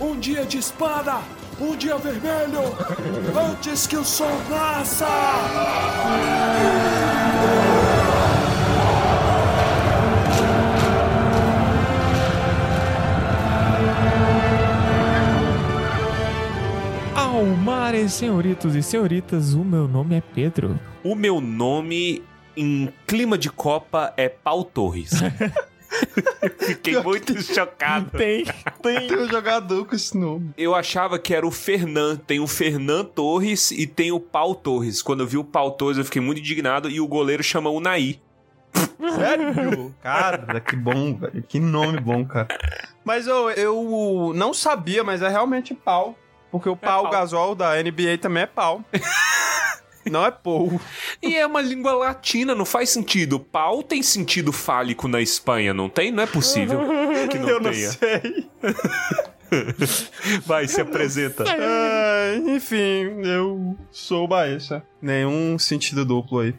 Um dia de espada, um dia vermelho, antes que o sol nasça! Almares, senhoritos e senhoritas, o meu nome é Pedro. O meu nome em clima de Copa é Pau Torres. Fiquei muito chocado. Tem, tem. Tem um jogador com esse nome. Eu achava que era o Fernan. Tem o Fernan Torres e tem o Pau Torres. Quando eu vi o Pau Torres, eu fiquei muito indignado e o goleiro chama o Naí. Sério? Cara, que bom, velho. Que nome bom, cara. Mas eu, eu não sabia, mas é realmente pau. Porque o pau, pau. gasol da NBA também é pau. Não é pou. E é uma língua latina, não faz sentido. Pau tem sentido fálico na Espanha, não tem? Não é possível que não eu não tenha. sei. Vai, se apresenta. Ah, enfim, eu sou baeça. Nenhum sentido duplo aí.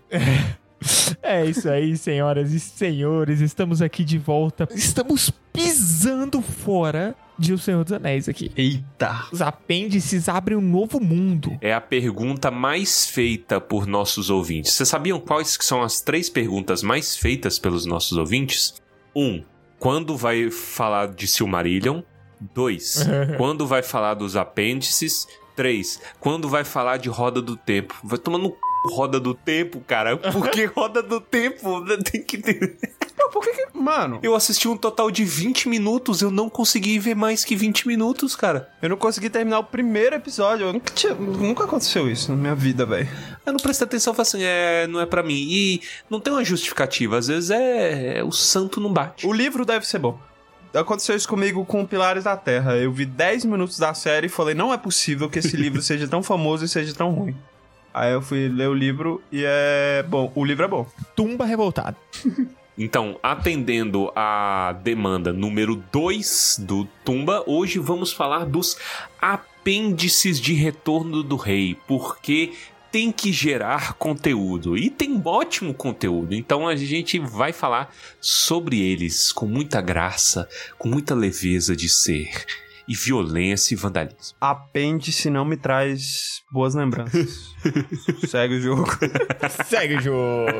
É isso aí, senhoras e senhores. Estamos aqui de volta. Estamos pisando fora de O Senhor dos Anéis aqui. Eita. Os apêndices abrem um novo mundo. É a pergunta mais feita por nossos ouvintes. Vocês sabiam quais que são as três perguntas mais feitas pelos nossos ouvintes? Um, quando vai falar de Silmarillion? Dois, quando vai falar dos apêndices? Três, quando vai falar de Roda do Tempo? Vai tomando c... Roda do Tempo, cara. Por que Roda do Tempo? Tem que ter... Por que que... Mano, Eu assisti um total de 20 minutos, eu não consegui ver mais que 20 minutos, cara. eu não consegui terminar o primeiro episódio. Eu nunca, tinha, nunca aconteceu isso na minha vida, velho. Eu não prestei atenção, falei assim, é, não é pra mim. E não tem uma justificativa, às vezes é, é o santo não bate. O livro deve ser bom. Aconteceu isso comigo com Pilares da Terra. Eu vi 10 minutos da série e falei, não é possível que esse livro seja tão famoso e seja tão ruim. Aí eu fui ler o livro e é bom. O livro é bom. Tumba revoltada. Então, atendendo a demanda número 2 do Tumba, hoje vamos falar dos apêndices de retorno do rei, porque tem que gerar conteúdo e tem ótimo conteúdo. Então a gente vai falar sobre eles com muita graça, com muita leveza de ser e violência e vandalismo. Apêndice não me traz boas lembranças. Segue o jogo. Segue o jogo.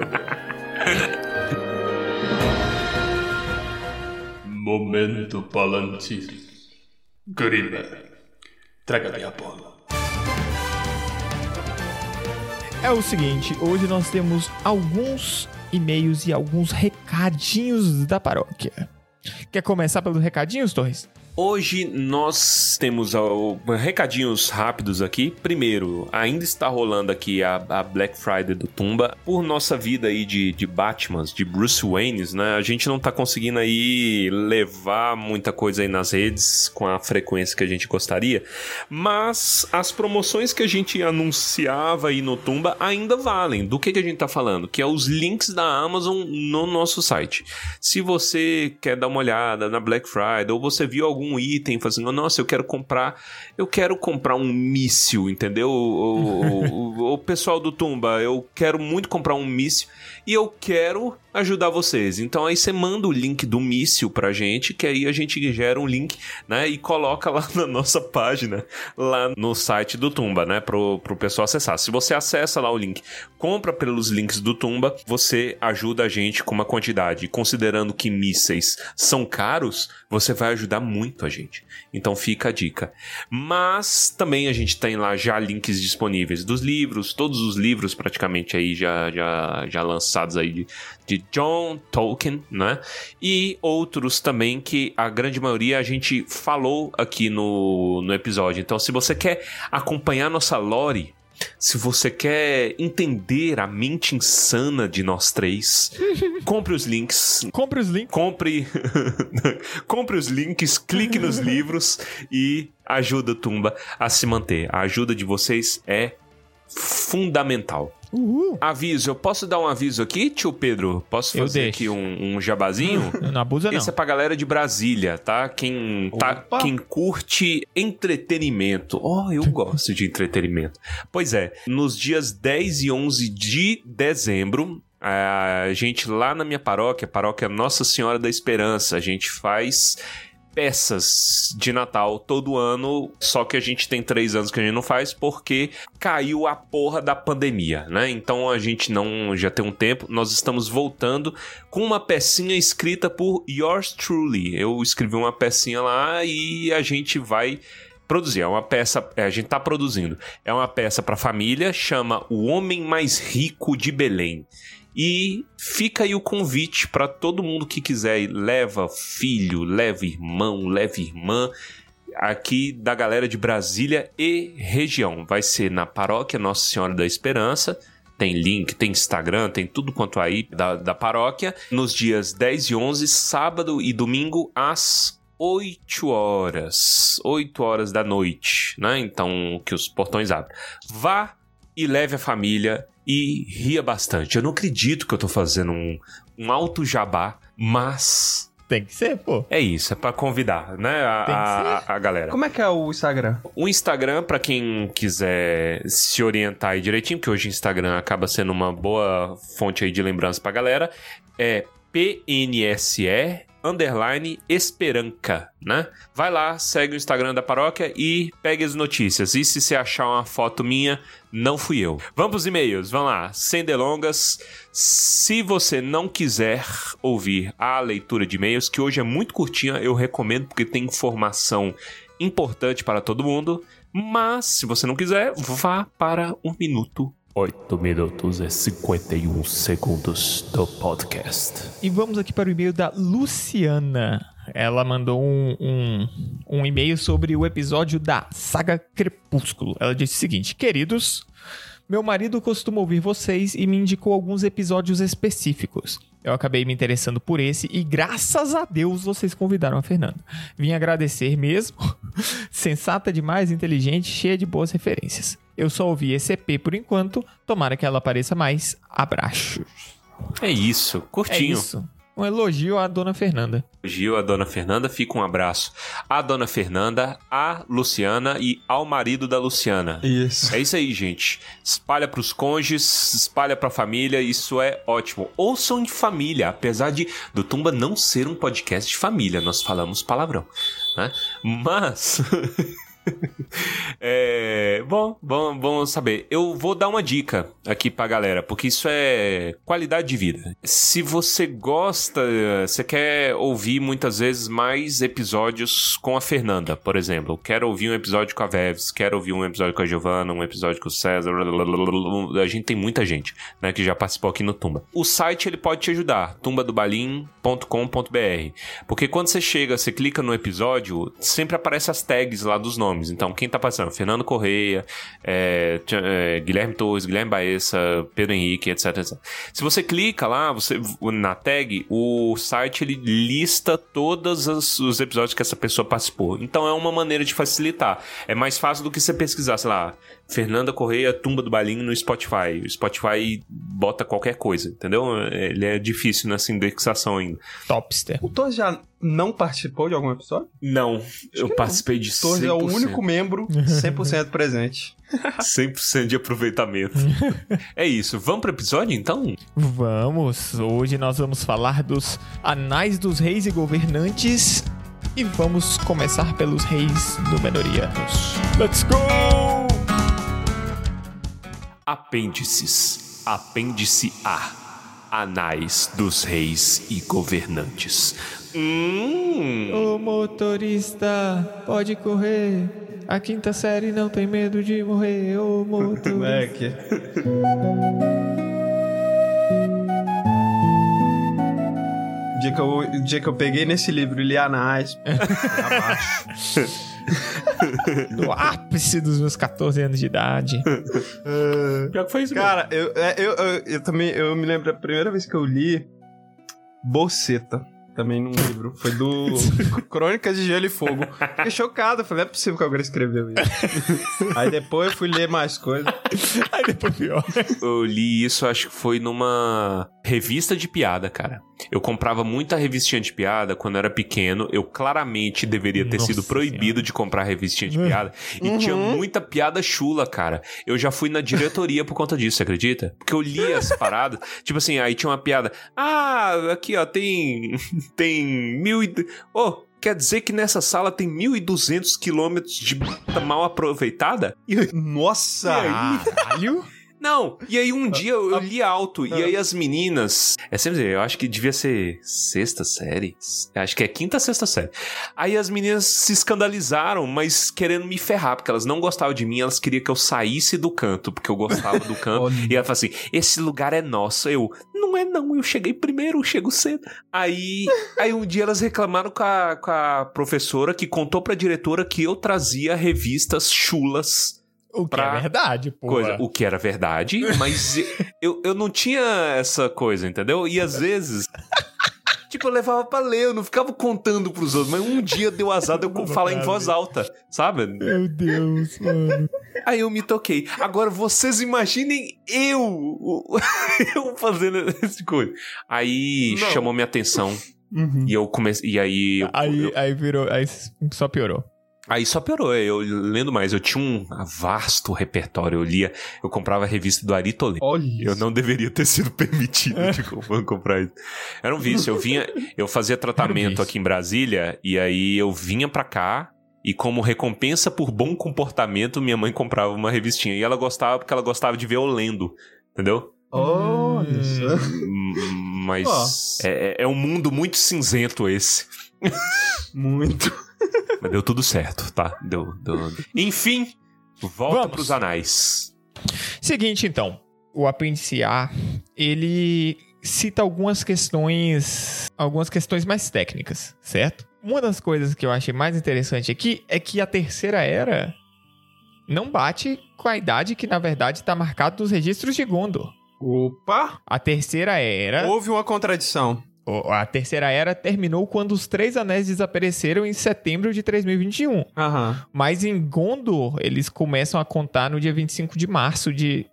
Momento Palantir. Grima, traga minha bola. É o seguinte, hoje nós temos alguns e-mails e alguns recadinhos da paróquia. Quer começar pelos recadinhos, Torres? Hoje nós temos recadinhos rápidos aqui. Primeiro, ainda está rolando aqui a, a Black Friday do Tumba. Por nossa vida aí de, de Batmans, de Bruce Waynes, né? A gente não tá conseguindo aí levar muita coisa aí nas redes com a frequência que a gente gostaria. Mas as promoções que a gente anunciava aí no Tumba ainda valem. Do que, que a gente tá falando? Que é os links da Amazon no nosso site. Se você quer dar uma olhada na Black Friday ou você viu algum item fazendo, nossa, eu quero comprar, eu quero comprar um míssil, entendeu? O, o- o- o pessoal do Tumba, eu quero muito comprar um míssil e eu quero ajudar vocês. Então aí você manda o link do míssil pra gente, que aí a gente gera um link, né, e coloca lá na nossa página, lá no site do Tumba, né, pro, pro pessoal acessar. Se você acessa lá o link, compra pelos links do Tumba, você ajuda a gente com uma quantidade. E Considerando que mísseis são caros, você vai ajudar muito a gente. Então fica a dica. Mas também a gente tem lá já links disponíveis dos livros, todos os livros praticamente aí já, já, já lançados aí de, de John Tolkien, né? E outros também que a grande maioria a gente falou aqui no, no episódio. Então se você quer acompanhar nossa lore, se você quer entender a mente insana de nós três, compre os links. Compre os links. Compre, compre os links, clique nos livros e ajuda o Tumba a se manter. A ajuda de vocês é fundamental. Uhul. Aviso, eu posso dar um aviso aqui, tio Pedro? Posso Eu fazer deixo. aqui um, um jabazinho? Não abusa, não. Esse é pra galera de Brasília, tá? Quem, tá, quem curte entretenimento. Oh, eu gosto de entretenimento. Pois é, nos dias 10 e 11 de dezembro, a gente lá na minha paróquia, paróquia Nossa Senhora da Esperança, a gente faz peças de Natal todo ano, só que a gente tem três anos que a gente não faz porque caiu a porra da pandemia, né? Então a gente não já tem um tempo, nós estamos voltando com uma pecinha escrita por Yours Truly. Eu escrevi uma pecinha lá e a gente vai produzir. É uma peça, é, a gente tá produzindo. É uma peça para família, chama O Homem Mais Rico de Belém. E fica aí o convite para todo mundo que quiser, leva filho, leva irmão, leva irmã, aqui da galera de Brasília e região. Vai ser na paróquia Nossa Senhora da Esperança. Tem link, tem Instagram, tem tudo quanto aí da, da paróquia. Nos dias 10 e 11, sábado e domingo, às 8 horas. 8 horas da noite, né? Então, que os portões abrem. Vá e leve a família e ria bastante. Eu não acredito que eu tô fazendo um, um alto jabá, mas Tem que ser, pô. é isso, é pra convidar, né, a, Tem que a, a- a galera. Como é que é o Instagram? O Instagram, pra quem quiser se orientar aí direitinho, porque hoje o Instagram acaba sendo uma boa fonte aí de lembrança pra galera, é PNSE underline Esperanca, né? Vai lá, segue o Instagram da paróquia e pegue as notícias. E se você achar uma foto minha, não fui eu. Vamos pros e-mails, vamos lá. Sem delongas, se você não quiser ouvir a leitura de e-mails, que hoje é muito curtinha, eu recomendo porque tem informação importante para todo mundo. Mas, se você não quiser, vá para um minuto. 8 minutos e 51 segundos do podcast. E vamos aqui para o e-mail da Luciana. Ela mandou um, um, um e-mail sobre o episódio da saga Crepúsculo. Ela disse o seguinte: Queridos, meu marido costuma ouvir vocês e me indicou alguns episódios específicos. Eu acabei me interessando por esse e graças a Deus vocês convidaram a Fernanda. Vim agradecer mesmo. Sensata demais, inteligente, cheia de boas referências. Eu só ouvi esse EP por enquanto. Tomara que ela apareça mais. Abraços. É isso, É curtinho. isso. Um elogio à dona Fernanda. Gil, a dona Fernanda, fica um abraço. A dona Fernanda, a Luciana e ao marido da Luciana. Isso. É isso aí, gente. Espalha pros cônjuges, espalha pra família, isso é ótimo. Ouçam de família, apesar de do Tumba não ser um podcast de família, nós falamos palavrão, né? Mas é, bom, bom, bom saber. Eu vou dar uma dica aqui pra galera, porque isso é qualidade de vida. Se você gosta, você quer ouvir muitas vezes mais episódios com a Fernanda, por exemplo. Quero ouvir um episódio com a Veves, quero ouvir um episódio com a Giovana, um episódio com o César. A gente tem muita gente, né, que já participou aqui no Tumba. O site ele pode te ajudar, tumbadobalim.com.br. Porque quando você chega, você clica no episódio, sempre aparece as tags lá dos nomes. Então, quem tá passando? Fernando Correia, é, é, Guilherme Torres, Guilherme Baessa, Pedro Henrique, etc, etc. Se você clica lá, você na tag, o site ele lista todos os, os episódios que essa pessoa participou. Então é uma maneira de facilitar. É mais fácil do que você pesquisar, sei lá, Fernanda Correia, Tumba do Balinho no Spotify. O Spotify bota qualquer coisa, entendeu? Ele é difícil nessa indexação ainda. Topster. O Torres já não participou de algum episódio? Não, eu participei de O Torres é o 100%. único membro 100% presente. 100% de aproveitamento. é isso. Vamos pro episódio, então? Vamos! Hoje nós vamos falar dos Anais dos Reis e Governantes e vamos começar pelos reis Númenóreanos. Let's go! Apêndices. Apêndice A. Anais dos reis e governantes. Hum. Ô motorista, pode correr. A quinta série não tem medo de morrer. Ô motorista. O dia, que eu, o dia que eu peguei nesse livro li Anais, abaixo. No ápice dos meus 14 anos de idade. Pior que foi isso, Cara, eu, é, eu, eu, eu também eu me lembro a primeira vez que eu li Boceta. Também num livro. Foi do Crônicas de Gelo e Fogo. Fiquei chocado. Falei, não é possível que alguém escreveu isso. Aí depois eu fui ler mais coisas. Aí depois pior. Eu li isso, acho que foi numa revista de piada, cara. Eu comprava muita revistinha de piada quando eu era pequeno. Eu claramente deveria ter Nossa sido proibido de comprar revistinha de piada. E tinha muita piada chula, cara. Eu já fui na diretoria por conta disso, você acredita? Porque eu lia as paradas. tipo assim, aí tinha uma piada. Ah, aqui ó, tem. Tem mil e. Ô, Quer dizer que nessa sala tem 1.200 quilômetros de mal aproveitada? E Nossa! Caralho! Não, e aí um dia eu, eu li alto, e aí as meninas. É sempre dizer, eu acho que devia ser sexta série. Acho que é quinta, sexta série. Aí as meninas se escandalizaram, mas querendo me ferrar, porque elas não gostavam de mim, elas queriam que eu saísse do canto, porque eu gostava do canto. E ela falou assim: esse lugar é nosso. Eu, não é não, eu cheguei primeiro, eu chego cedo. Aí, aí um dia elas reclamaram com a, com a professora que contou pra diretora que eu trazia revistas chulas O que é verdade, pô. coisa, o que era verdade, mas eu, eu não tinha essa coisa, entendeu? E às vezes. Tipo, eu levava pra ler, eu não ficava contando pros outros, mas um dia deu azar de eu falar em voz alta, sabe? Meu Deus, mano. Aí eu me toquei. Agora vocês imaginem eu, eu fazendo esse coisa. Aí Não. chamou minha atenção Uhum. e eu comecei. E aí. eu- Aí, eu- aí virou. Aí só piorou. Aí só piorou, eu lendo mais. Eu tinha um vasto repertório, eu lia, eu comprava a revista do Ari Toledo. Olha Eu não deveria ter sido permitido de comp- comprar isso. Era um vício. Eu vinha, eu fazia tratamento vício. aqui em Brasília e aí eu vinha pra cá e como recompensa por bom comportamento, minha mãe comprava uma revistinha e ela gostava porque ela gostava de ver eu lendo, entendeu? Olha isso. Hum, Mas é, é- é um mundo muito cinzento esse. Muito. Mas deu tudo certo, tá? Deu, deu. Enfim, volta Vamos. pros anais. Seguinte, então. O apêndice A, ele cita algumas questões, algumas questões mais técnicas, certo? Uma das coisas que eu achei mais interessante aqui é que a terceira era não bate com a idade que na verdade está marcado nos registros de Gondor. Opa! A terceira era, Houve uma contradição. A terceira era terminou quando os três anéis desapareceram em setembro de 3021. Aham. Mas em Gondor, eles começam a contar no dia 25 de março de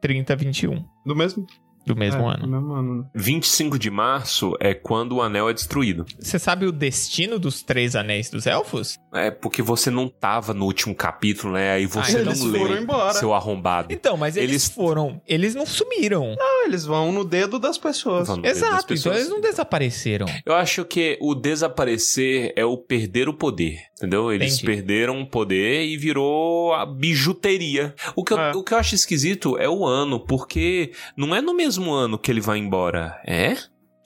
3021 Do mesmo, do mesmo é, ano. Do mesmo ano. 25 de março é quando o anel é destruído. Você sabe o destino dos três anéis dos elfos? É porque você não tava no último capítulo, né? Aí você Ah, não eles leu, foram embora. seu arrombado. Então, mas eles, Eles- foram. Eles não sumiram. Ah, eles vão no dedo das pessoas. Dedo das Exato, então pessoas. eles não desapareceram. Eu acho que o desaparecer é o perder o poder, entendeu? Eles Entendi. perderam o poder e virou a bijuteria. O que, eu, É. o que eu acho esquisito é o ano, porque não é no mesmo ano que ele vai embora, é?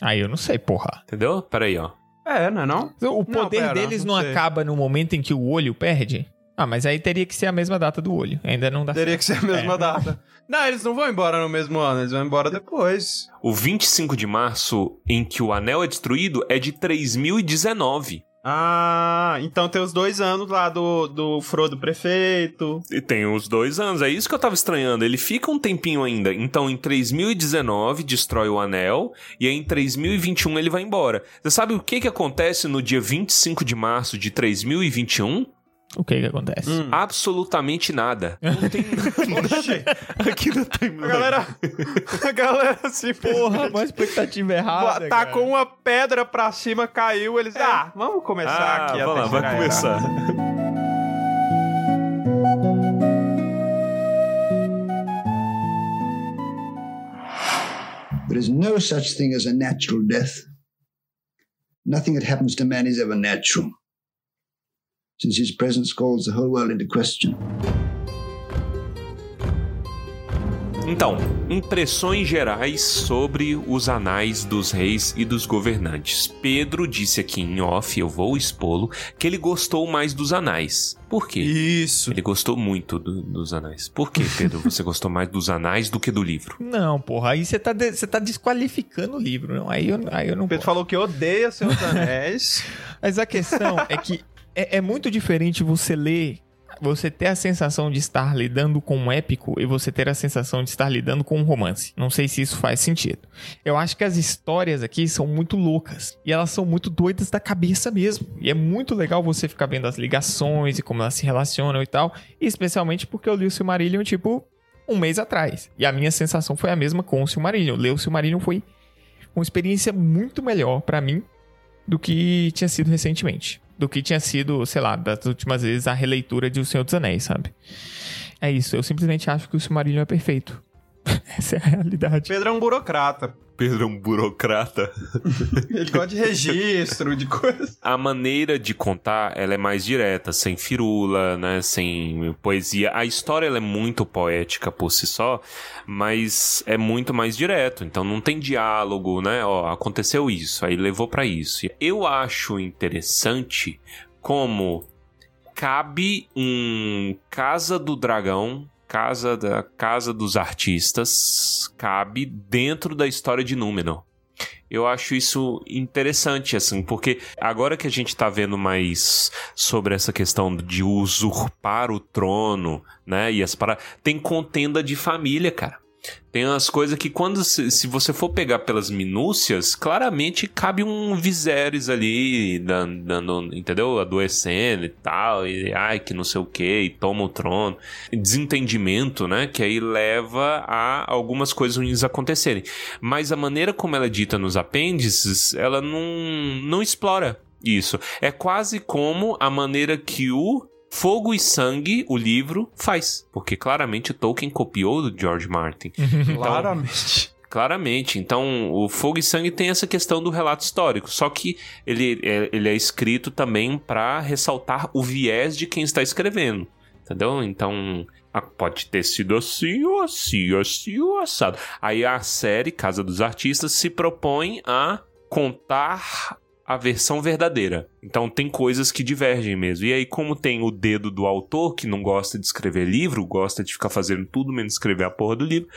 Aí eu não sei, porra. Entendeu? Peraí, ó. É, não é não? O poder pera, deles não, não acaba no momento em que o olho perde? Ah, mas aí teria que ser a mesma data do olho. Ainda não dá Teria que ser a mesma É. data. Não, eles não vão embora no mesmo ano, eles vão embora depois. O 25 de março, em que o anel é destruído, é de 3019. Ah, então tem os dois anos lá do, do Frodo prefeito. E tem os dois anos, é isso que eu tava estranhando. Ele fica um tempinho ainda. Então, em 3019, destrói o anel. E aí, em 3021, ele vai embora. Você sabe o que que acontece no dia 25 de março de 3021? O que que acontece? Hum. Absolutamente nada. Não tem Oxi, aqui na a timeline. galera, a galera assim, Porra, uma expectativa errada. tá cara. com uma pedra pra cima, caiu, eles, ah, vamos começar Ah, aqui a vai lá, vai começar. There is no such thing as a natural death. Nothing that happens to man is ever natural, since his presence calls the whole world into question. Então, impressões gerais sobre os anais dos reis e dos governantes. Pedro disse aqui em off, eu vou expô-lo, que ele gostou mais dos anais. Por quê? Isso. Ele gostou muito do- dos anais. Por que, Pedro, você gostou mais dos anais do que do livro? Não, porra, aí você tá, de- tá desqualificando o livro. Não? Aí, eu, aí eu não O Pedro posso. falou que odeia seus anéis. Mas a questão é que é, é muito diferente você ler, você ter a sensação de estar lidando com um épico e você ter a sensação de estar lidando com um romance. Não sei se isso faz sentido. Eu acho que as histórias aqui são muito loucas e elas são muito doidas da cabeça mesmo. E é muito legal você ficar vendo as ligações e como elas se relacionam e tal. E especialmente porque eu li o Silmarillion, tipo, um mês atrás. E a minha sensação foi a mesma com o Silmarillion. Ler o Silmarillion foi uma experiência muito melhor pra mim do que tinha sido recentemente. Do que tinha sido, sei lá, das últimas vezes a releitura de O Senhor dos Anéis, sabe? É isso, eu simplesmente acho que o Silmarillion é perfeito. Essa é a realidade. Pedro é um burocrata. Pedro é um burocrata. Ele gosta de registro, de coisa. A maneira de contar, ela é mais direta, sem firula, né? Sem poesia. A história, ela é muito poética por si só, mas é muito mais direto. Então não tem diálogo, né? Ó, aconteceu isso, aí levou para isso. Eu acho interessante como cabe um Casa do Dragão casa da casa dos artistas cabe dentro da história de Númenor. Eu acho isso interessante, assim, porque agora que a gente tá vendo mais sobre essa questão de usurpar o trono, né? E as para tem contenda de família, cara. Tem umas coisas que quando se, se, você for pegar pelas minúcias, claramente cabe um Viserys ali dando, dando, entendeu? Adoecendo e tal, e ai que não sei o que, e toma o trono. Desentendimento, né? Que aí leva a algumas coisas ruins acontecerem. Mas a maneira como ela é dita nos apêndices, ela não, não explora isso. É quase como a maneira que o Fogo e Sangue, o livro, faz. Porque claramente Tolkien copiou do George Martin. Então, claramente. Claramente. Então, o Fogo e Sangue tem essa questão do relato histórico. Só que ele é, ele é escrito também para ressaltar o viés de quem está escrevendo. Entendeu? Então, pode ter sido assim ou assim, assim ou assado. Aí a série Casa dos Artistas se propõe a contar a versão verdadeira. Então tem coisas que divergem mesmo. E aí, como tem o dedo do autor, que não gosta de escrever livro, gosta de ficar fazendo tudo menos escrever a porra do livro,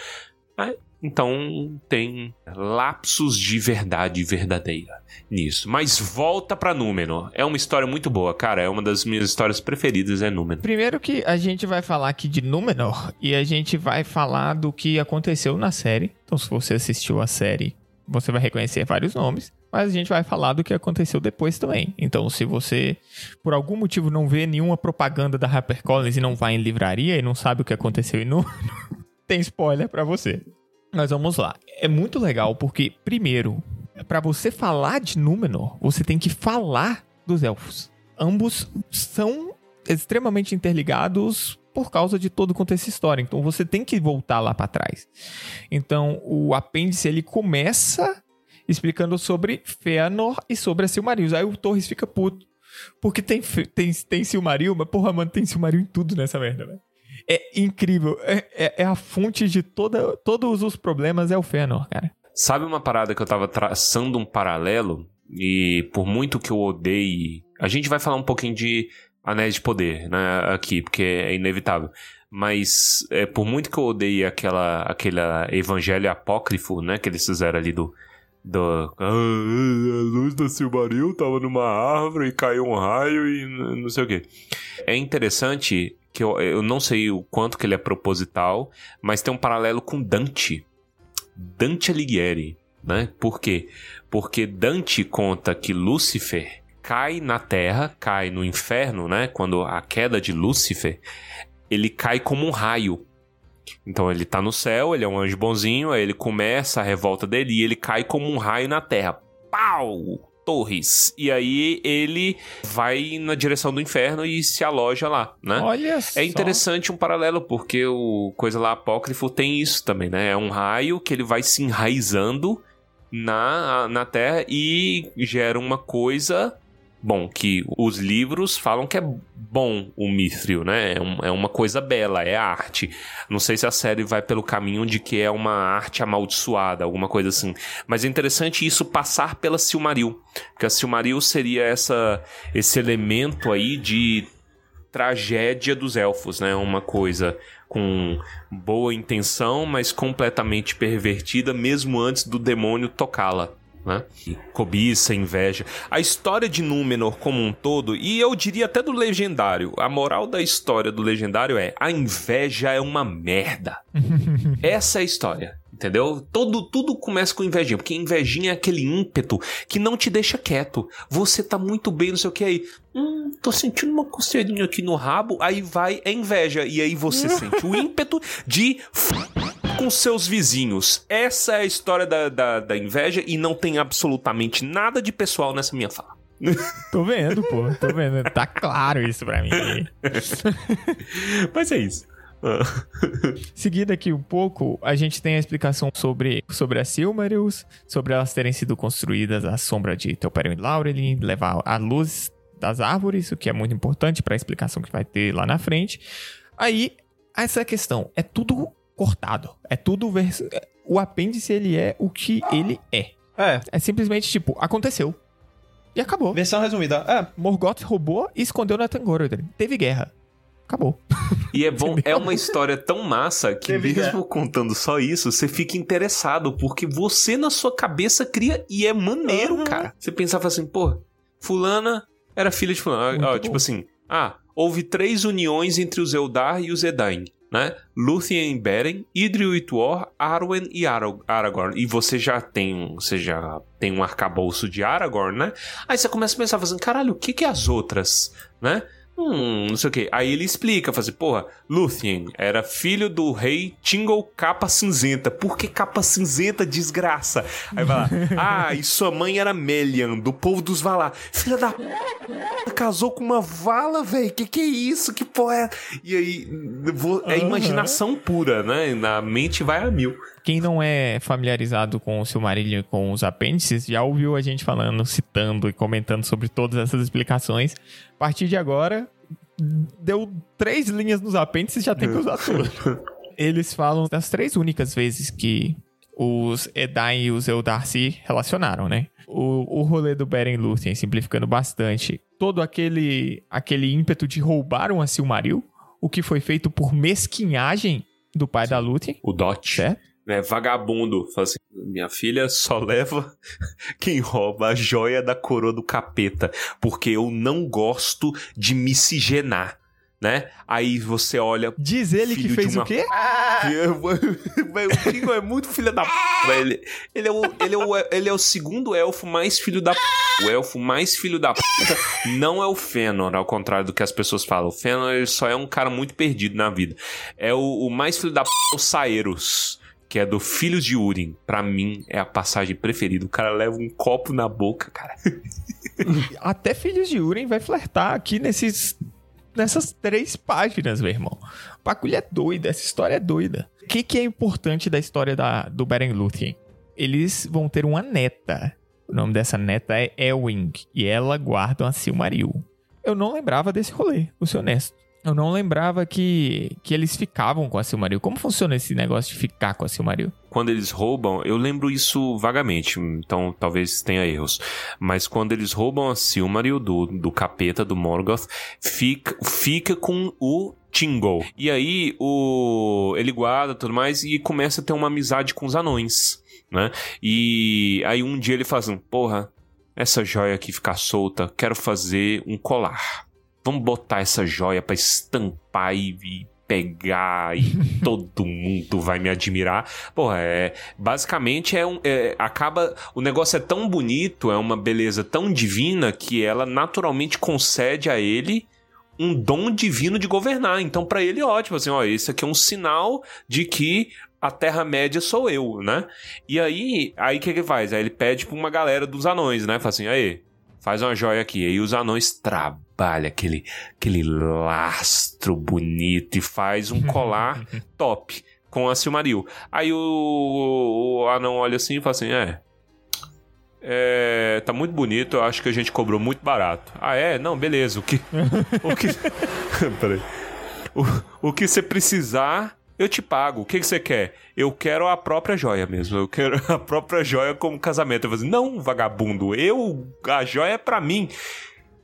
então tem lapsos de verdade verdadeira nisso. Mas volta pra Númenor. É uma história muito boa, cara. É uma das minhas histórias preferidas, é Númenor. Primeiro que a gente vai falar aqui de Númenor e a gente vai falar do que aconteceu na série. Então, se você assistiu a série, você vai reconhecer vários nomes mas a gente vai falar do que aconteceu depois também. Então, se você, por algum motivo, não vê nenhuma propaganda da HarperCollins e não vai em livraria e não sabe o que aconteceu e não, tem spoiler para você. Mas vamos lá. É muito legal porque, primeiro, para você falar de Númenor, você tem que falar dos elfos. Ambos são extremamente interligados por causa de todo o contexto histórico. Então você tem que voltar lá para trás. Então o apêndice ele começa explicando sobre Fëanor e sobre a Silmarils. Aí o Torres fica puto. Porque tem, tem, tem Silmaril, mas porra, mano, tem Silmaril em tudo nessa merda, né? É incrível. É, é, é, a fonte de toda, todos os problemas, é o Fëanor, cara. Sabe uma parada que eu tava traçando um paralelo? E por muito que eu odeie. A gente vai falar um pouquinho de Anéis de Poder, né? Aqui, porque é inevitável. Mas é, por muito que eu odeie aquela, aquele evangelho apócrifo, né? Que eles fizeram ali do do, ah, a luz da Silmaril tava numa árvore e caiu um raio e não sei o que. É interessante que eu, eu não sei o quanto que ele é proposital, mas tem um paralelo com Dante. Dante Alighieri, né? Por quê? Porque Dante conta que Lúcifer cai na terra, cai no inferno, né? Quando a queda de Lúcifer, ele cai como um raio então ele tá no céu, ele é um anjo bonzinho, aí ele começa a revolta dele e ele cai como um raio na terra. Pau! Torres. E aí ele vai na direção do inferno e se aloja lá, né? Olha só. É interessante um paralelo, porque o Coisa lá Apócrifo tem isso também, né? É um raio que ele vai se enraizando na, na Terra e gera uma coisa bom, que os livros falam que é bom o Mithril, né? É, um, é, uma coisa bela, é arte. Não sei se a série vai pelo caminho de que é uma arte amaldiçoada, alguma coisa assim. Mas é interessante isso passar pela Silmaril, porque a Silmaril seria essa, esse elemento aí de tragédia dos elfos, né? Uma coisa com boa intenção, mas completamente pervertida, mesmo antes do demônio tocá-la né? Cobiça, inveja. A história de Númenor como um todo, e eu diria até do Legendário, a moral da história do Legendário é: a inveja é uma merda. Essa é a história. Entendeu? Todo, tudo começa com invejinha, porque invejinha é aquele ímpeto que não te deixa quieto. Você tá muito bem, não sei o que aí. Hum, tô sentindo uma coceirinha aqui no rabo, aí vai é inveja. E aí você sente o ímpeto de com seus vizinhos. Essa é a história da, da, da inveja e não tem absolutamente nada de pessoal nessa minha fala. Tô vendo, pô. Tô vendo. Tá claro isso pra mim. Mas é isso. Seguindo aqui um pouco, a gente tem a explicação sobre, sobre as Silmarils, sobre elas terem sido construídas à sombra de Telperion e Laurelin, levar a luz das árvores, o que é muito importante para a explicação que vai ter lá na frente. Aí, essa questão, é tudo cortado, é tudo... vers- O apêndice, ele é o que ele é. É, É simplesmente, tipo, aconteceu. E acabou. versão resumida. É, Morgoth roubou e escondeu na Tangoroden. Teve guerra. Acabou. E é bom, é uma história tão massa que Teve mesmo contando só isso, você fica interessado, porque você na sua cabeça cria e é maneiro, Uhum. cara. Você pensava assim, pô, fulana era filha de fulana. Ó, tipo assim, ah, houve três uniões entre os Eldar e os Edain. Né? Lúthien e Beren, Idril e Tuor, Arwen e Ara- Aragorn. E você já tem um, você já tem um arcabouço de Aragorn, né? Aí você começa a pensar, fazendo, caralho, o que que é as outras, né? Hum, não sei o que. Aí ele explica, fala assim, porra, Lúthien era filho do rei Tingle Capa Cinzenta. Por que Capa Cinzenta, desgraça? Aí vai lá, ah, e sua mãe era Melian, do povo dos Valar. Filha da p... casou com uma vala, velho. Que que é isso? Que porra é? E aí, vou- é imaginação pura, né? Na mente vai a mil. Quem não é familiarizado com o Silmarillion e com os apêndices, já ouviu a gente falando, citando e comentando sobre todas essas explicações. A partir de agora, deu três linhas nos apêndices, já tem que usar tudo. Eles falam das três únicas vezes que os Edain e os Eldar se relacionaram, né? O, o rolê do Beren Lúthien, simplificando bastante, todo aquele, aquele ímpeto de roubar uma Silmaril, o que foi feito por mesquinhagem do pai da Lúthien, O Dot. certo? É vagabundo. Fala assim: minha filha só leva quem rouba a joia da coroa do capeta. Porque eu não gosto de miscigenar. Né? Aí você olha. Diz ele que fez uma- o quê? Véi, o Tingo é muito filho da p. Ele, ele, é o, ele, é o, ele é o segundo elfo mais filho da p. O elfo mais filho da p. Não é o Fëanor, ao contrário do que as pessoas falam. O Fëanor ele só é um cara muito perdido na vida. É o, o mais filho da p. é o Saeros. Que é do Filhos de Urim. Pra mim, é a passagem preferida. O cara leva um copo na boca, cara. Até Filhos de Uren vai flertar aqui nesses, nessas três páginas, meu irmão. O bagulho é doido, essa história é doida. O que, que é importante da história da, do Beren Lúthien? Eles vão ter uma neta. O nome dessa neta é Elwing. E ela guarda uma Silmaril. Eu não lembrava desse rolê, vou ser honesto. Eu não lembrava que, que eles ficavam com a Silmaril. Como funciona esse negócio de ficar com a Silmaril? quando eles roubam, eu lembro isso vagamente, então talvez tenha erros. Mas quando eles roubam a Silmaril do, do capeta, do Morgoth, fica, fica com o Tingle. E aí o ele guarda tudo mais e começa a ter uma amizade com os anões, né? E aí um dia ele faz um, porra, essa joia aqui ficar solta, quero fazer um colar. Vamos botar essa joia pra estampar e, e pegar e todo mundo vai me admirar. Porra, é basicamente é um é, acaba o negócio é tão bonito, é uma beleza tão divina que ela naturalmente concede a ele um dom divino de governar. Então pra ele é ótimo assim, ó, esse aqui é um sinal de que a Terra Média sou eu, né? E aí, aí o que que faz? Aí ele pede pra uma galera dos anões, né? Fala assim, aí, faz uma joia aqui. Aí os anões trabalham aquele, aquele lastro bonito e faz um colar top com a Silmaril. Aí o, o anão olha assim e fala assim, é... É, tá muito bonito, eu acho que a gente cobrou muito barato. Ah, é? Não, beleza. O que. O que. Peraí. O, o que você precisar, eu te pago. O que, que você quer? Eu quero a própria joia mesmo. Eu quero a própria joia como casamento. Eu falo assim, não, vagabundo, eu. A joia é pra mim.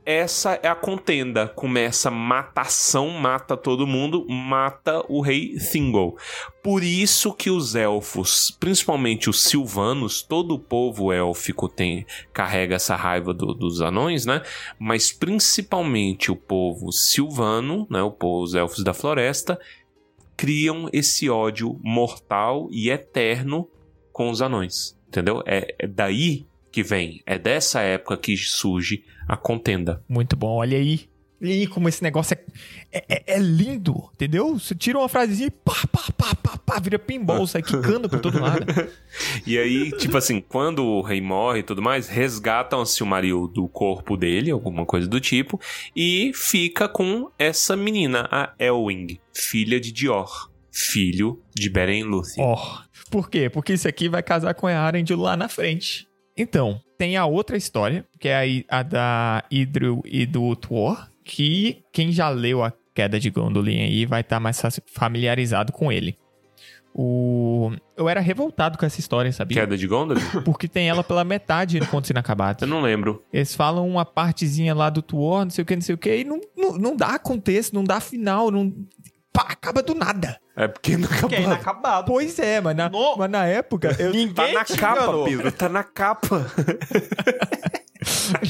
Essa é a contenda. Começa matação, mata todo mundo, mata o rei Thingol. Por isso que os elfos, principalmente os silvanos, todo o povo élfico tem carrega essa raiva do- dos anões, né? Mas principalmente o povo silvano, né? O povo, os elfos da floresta, criam esse ódio mortal e eterno com os anões, entendeu? É, é daí que vem, é dessa época que surge a contenda. Muito bom, olha aí. E aí, como esse negócio é, é- é- lindo, entendeu? Você tira uma frasezinha e pá, pá, pá, pá, pá, vira pinball, sai quicando por todo lado. E aí, tipo assim, quando o rei morre e tudo mais, resgatam a Silmaril do corpo dele, alguma coisa do tipo, e fica com essa menina, a Elwing, filha de Dior, filho de Beren Lúthien. Ó, por quê? Porque isso aqui vai casar com a Arend lá na frente. Então, tem a outra história, que é a, a da Idril e do Tuor, que quem já leu a Queda de Gondolin aí vai estar mais fa- familiarizado com ele. O... Eu era revoltado com essa história, sabia? Queda de Gondolin? Porque tem ela pela metade no Contos Inacabados. Eu não lembro. Eles falam uma partezinha lá do Tuor, não sei o que, não sei o que, e não, não, não dá contexto, não dá final, não... Pá, acaba do nada. É porque não Que é acabou. inacabado. Pois é, mas na, No- mas na época... Eu, Tá na capa, enganou. Pedro, tá na capa.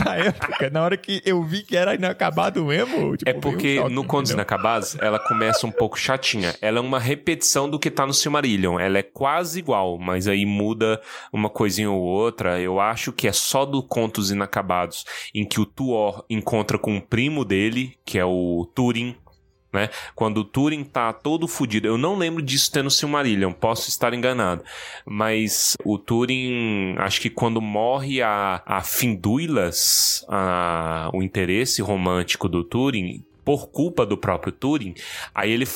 na época, na hora que eu vi que era inacabado mesmo. tipo, É um porque no Contos? Inacabados, ela começa um pouco chatinha. Ela é uma repetição do que tá no Silmarillion. Ela é quase igual, mas aí muda uma coisinha ou outra. Eu acho que é só do Contos Inacabados, em que o Tuor encontra com o primo dele, que é o Túrin, né? Quando o Túrin tá todo fudido. Eu não lembro disso ter no Silmarillion, posso estar enganado. Mas o Túrin, acho que quando morre a, a Finduilas, a, o interesse romântico do Túrin, por culpa do próprio Túrin, aí ele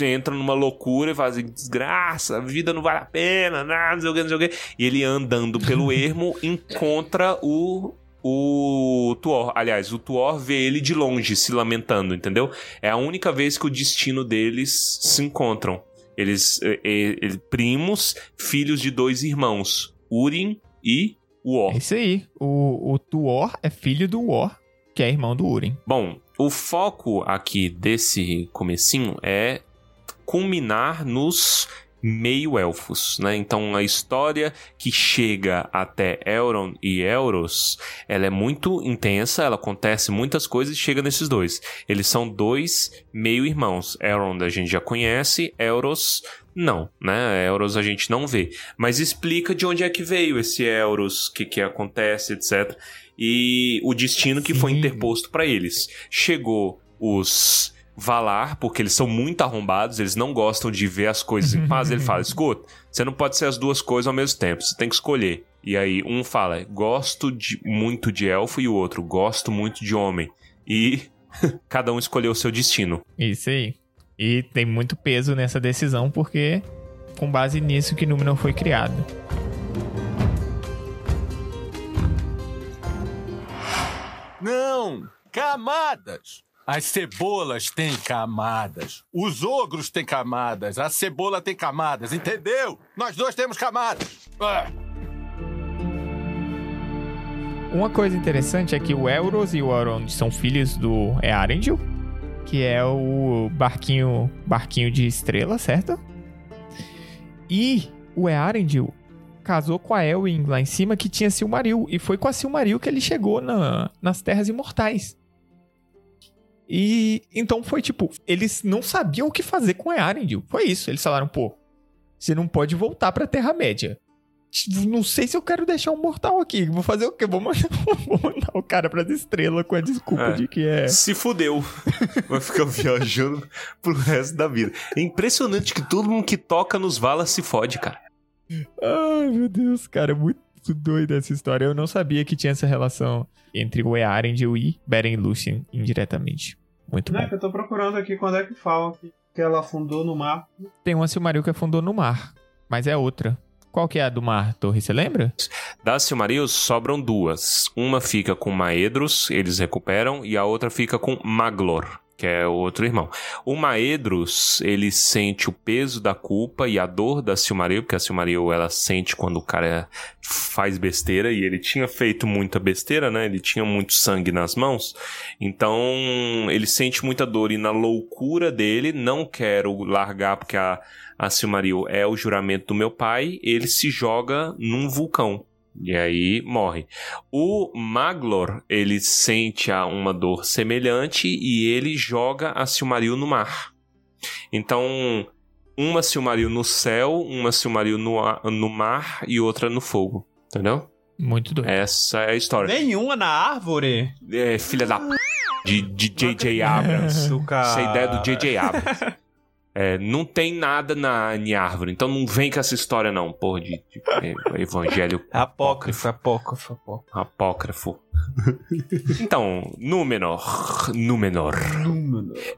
entra numa loucura e faz assim, desgraça, a vida não vale a pena, nada, não sei o que, não sei o que. E ele andando pelo ermo encontra o o Tuor. Aliás, o Tuor vê ele de longe se lamentando, entendeu? É a única vez que o destino deles se encontram. Eles, eh, eh, eh, primos, filhos de dois irmãos, Urim e Uor. É isso aí. O, o Tuor é filho do War, que é irmão do Urim. Bom, o foco aqui desse comecinho é culminar nos meio-elfos, né? Então a história que chega até Elrond e Elros, ela é muito intensa, ela acontece muitas coisas e chega nesses dois. Eles são dois meio-irmãos. Elrond a gente já conhece, Elros não, né? Elros a gente não vê. Mas explica de onde é que veio esse Elros, o que que acontece, etc. E o destino que foi Sim. interposto para eles. Chegou os Valar, porque eles são muito arrombados, eles não gostam de ver as coisas em paz. Ele fala: escuta, você não pode ser as duas coisas ao mesmo tempo, você tem que escolher. E aí um fala: gosto de- muito de elfo, e o outro: gosto muito de homem. E cada um escolheu o seu destino. Isso aí. E tem muito peso nessa decisão, porque com base nisso que Númenor foi criado. Não! Camadas! As cebolas têm camadas. Os ogros têm camadas. A cebola tem camadas, entendeu? Nós dois temos camadas. Ah. Uma coisa interessante é que o Elros e o Elrond são filhos do Earendil, que é o barquinho, barquinho de estrela, certo? E o Earendil casou com a Elwing lá em cima, que tinha Silmaril. E foi com a Silmaril que ele chegou na- nas Terras Imortais. E então foi tipo, eles não sabiam o que fazer com Earendil. Foi isso, eles falaram, pô, você não pode voltar pra Terra-média. Tipo, Não sei se eu quero deixar um mortal aqui. Vou fazer o quê? Vou mandar, vou mandar o cara pras estrelas com a desculpa É. de que é. Se fudeu. Vai ficar viajando pro resto da vida. É impressionante que todo mundo que toca nos valas se fode, cara. Ai, meu Deus, cara, é muito doida essa história. Eu não sabia que tinha essa relação entre o Earendil e Beren Lúthien indiretamente. Muito Não, bom. é que eu tô procurando aqui quando é que fala que, que ela afundou no mar. Tem uma Silmaril que afundou no mar, mas é outra. Qual que é a do mar, Torre? Você lembra? Das Silmarils sobram duas. Uma fica com Maedros, eles recuperam, e a outra fica com Maglor, que é o outro irmão. O Maedros, ele sente o peso da culpa e a dor da Silmaril, porque a Silmaril ela sente quando o cara faz besteira, e ele tinha feito muita besteira, né? Ele tinha muito sangue nas mãos. Então, ele sente muita dor e na loucura dele, não quero largar porque a a Silmaril é o juramento do meu pai, ele se joga num vulcão. E aí morre. O Maglor, ele sente uma dor semelhante e ele joga a Silmaril no mar. Então, uma Silmaril no céu, uma Silmaril no, no mar e outra no fogo. Entendeu? Muito doido. Essa é a história. Nenhuma na árvore? É, filha da p... de de J.J. Abrams. Essa é a ideia do J.J. Abrams. É, não tem nada na em árvore, então não vem com essa história não, porra, de, de é, evangelho Apócrifo, apócrifo, apócrifo. apócrifo. então, Númenor, Númenor.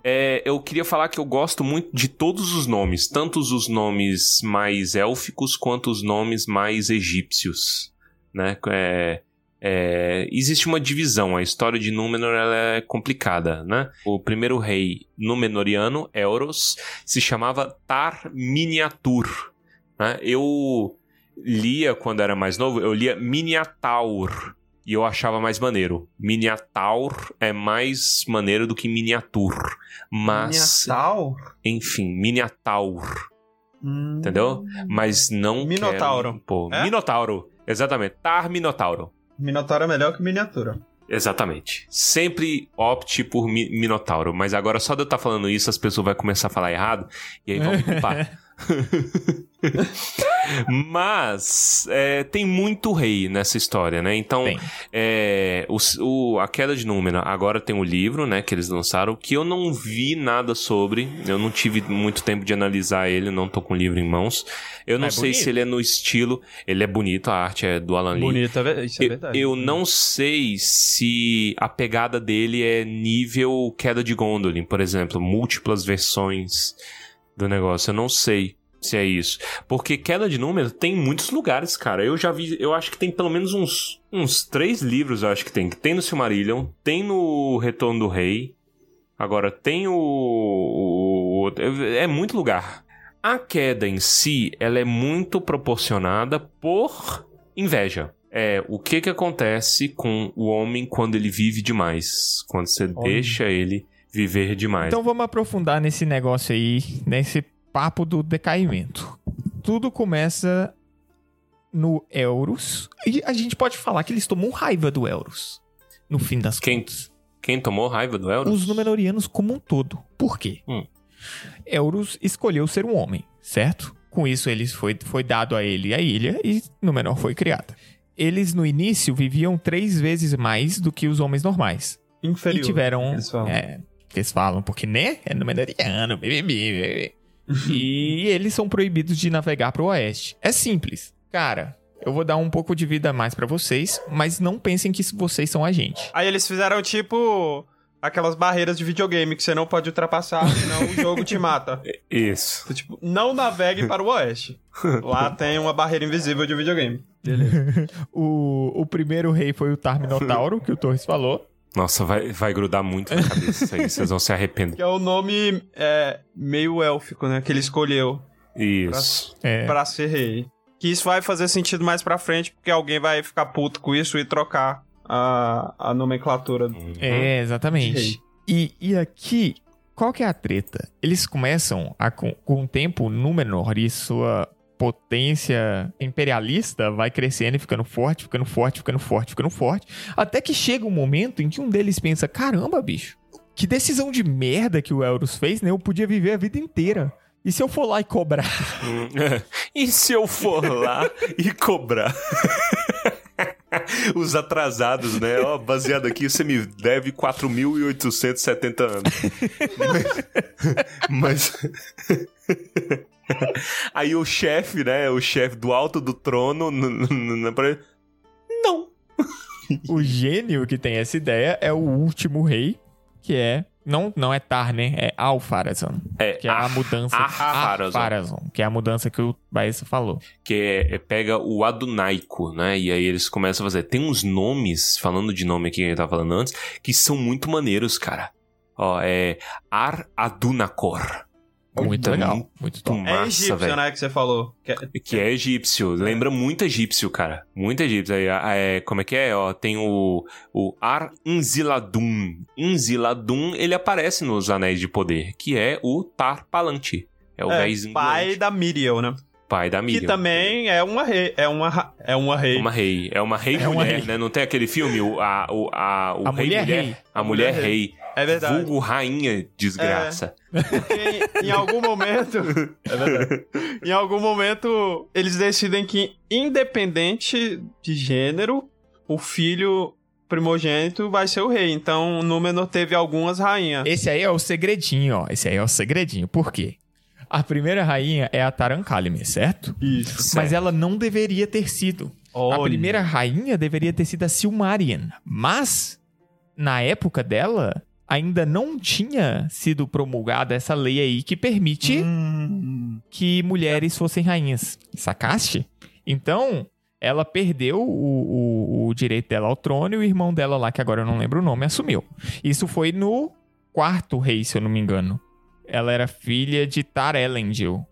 É, eu queria falar que eu gosto muito de todos os nomes, tanto os nomes mais élficos quanto os nomes mais egípcios, né? É, é, existe uma divisão, a história de Númenor é complicada, né? O primeiro rei númenoriano, Elros, se chamava Tar Miniatur. Né? Eu lia quando era mais novo, eu lia Miniataur. E eu achava mais maneiro. Miniataur é mais maneiro do que miniatur. Mas, Miniatal? enfim, Miniataur. Hum. Entendeu? Mas não. Minotauro. Quero, pô, É? Minotauro. Exatamente. Tar Minotauro. Minotauro é melhor que miniatura. Exatamente. Sempre opte por mi- Minotauro. Mas agora, só de eu estar falando isso, as pessoas vão começar a falar errado. E aí vão me culpar. Mas é, tem muito rei nessa história, né? Então, é, o, o- a queda de Númenor agora tem o livro, né? Que eles lançaram, que eu não vi nada sobre. Eu não tive muito tempo de analisar ele, não tô com o livro em mãos. Eu não É sei bonito. se ele é no estilo. Ele é bonito, a arte é do Alan Lee. Bonito, é isso é Eu, verdade. eu não sei se a pegada dele é nível Queda de Gondolin, por exemplo, múltiplas versões do negócio. Eu não sei se é isso. Porque Queda de Número tem em muitos lugares, cara. Eu já vi, eu acho que tem pelo menos uns, uns três livros, eu acho que tem. Tem no Silmarillion, tem no Retorno do Rei. Agora tem o, o outro- é muito lugar. A queda em si, ela é muito proporcionada por inveja. É, o que que acontece com o homem quando ele vive demais? Quando você deixa ele viver demais. Então vamos aprofundar nesse negócio aí, nesse papo do decaimento. Tudo começa no Euros. E a gente pode falar que eles tomam raiva do Euros. No fim das Quem- contas. Quem tomou raiva do Elros? Os Númenóreanos como um todo. Por quê? Hum. Euros escolheu ser um homem, certo? Com isso, eles foi, foi dado a ele a ilha e Númenor foi criada. Eles, no início, viviam três vezes mais do que os homens normais. Inferior. E tiveram. eles falam. É, que eles falam, porque, né? É bebê, bebê. E eles são proibidos de navegar pro oeste. É simples. Cara, eu vou dar um pouco de vida a mais pra vocês, mas não pensem que vocês são a gente. Aí eles fizeram tipo aquelas barreiras de videogame que você não pode ultrapassar, senão o jogo te mata. Isso. Tipo, não navegue para o oeste. Lá tem uma barreira invisível de videogame. O, o primeiro rei foi o Tarminotauro, que o Torres falou. Nossa, vai, vai grudar muito na cabeça isso aí. Vocês vão se arrepender. Que é o nome é, meio élfico, né? Que ele escolheu Isso. É, pra ser rei. Que isso vai fazer sentido mais pra frente, porque alguém vai ficar puto com isso e trocar a, a nomenclatura. é De exatamente. rei. E, e aqui, qual que é a treta? Eles começam, a, com, com o tempo, Númenor e sua potência imperialista vai crescendo e ficando forte, ficando forte, ficando forte, ficando forte. Até que chega um momento em que um deles pensa: caramba, bicho, que decisão de merda que o Elros fez, né? Eu podia viver a vida inteira. E se eu for lá e cobrar? E se eu for lá e cobrar? Os atrasados, né? Ó, baseado aqui, você me deve 4.870 anos. Mas. mas- Aí o chefe, né? O chefe do alto do trono. Não. O gênio que tem essa ideia é o último rei, que é. Não, não é Tar, né? É Alfarazon. É, Que é a Ar- mudança. Arpharazon, Que é a mudança que o Baessa falou. que é, é- pega o Adunaico, né? E aí eles começam a fazer. Tem uns nomes, falando de nome aqui que a gente tava falando antes, que são muito maneiros, cara. Ó, é Ar Adunacor. Muito legal. muito Muito top. É egípcio, velho. né? Que você falou. Que é- Que é egípcio. Lembra muito egípcio, cara. Muito egípcio. Aí, ah, é, como é que é? Ó, tem o, o Ar Inziladun. Inziladun, ele aparece nos Anéis de Poder, que é o Tar Palantir. É o é, pai da Miriel, né? pai da Que Miriam. também é uma rei. É uma, é uma rei. Uma rei. É uma rei É uma mulher, rei. né? Não tem aquele filme? O, a, o, a, o A rei mulher mulher? rei. A mulher mulher rei. É verdade. Vulgo rainha desgraça. Porque em, em algum momento. É verdade. Em algum momento, eles decidem que, independente de gênero, o filho primogênito vai ser o rei. Então, Númenor teve algumas rainhas. Esse aí é o segredinho, ó. Esse aí é o segredinho. Por quê? A primeira rainha é a Tarancalime, certo? Isso. Mas ela não deveria ter sido. A Olha. primeira rainha deveria ter sido a Silmarien. Mas, na época dela, ainda não tinha sido promulgada essa lei aí que permite Hum. que mulheres fossem rainhas. Sacaste? Então, ela perdeu o, o- o direito dela ao trono e o irmão dela lá, que agora eu não lembro o nome, assumiu. Isso foi no quarto rei, se eu não me engano. Ela era filha de Tar Elendil.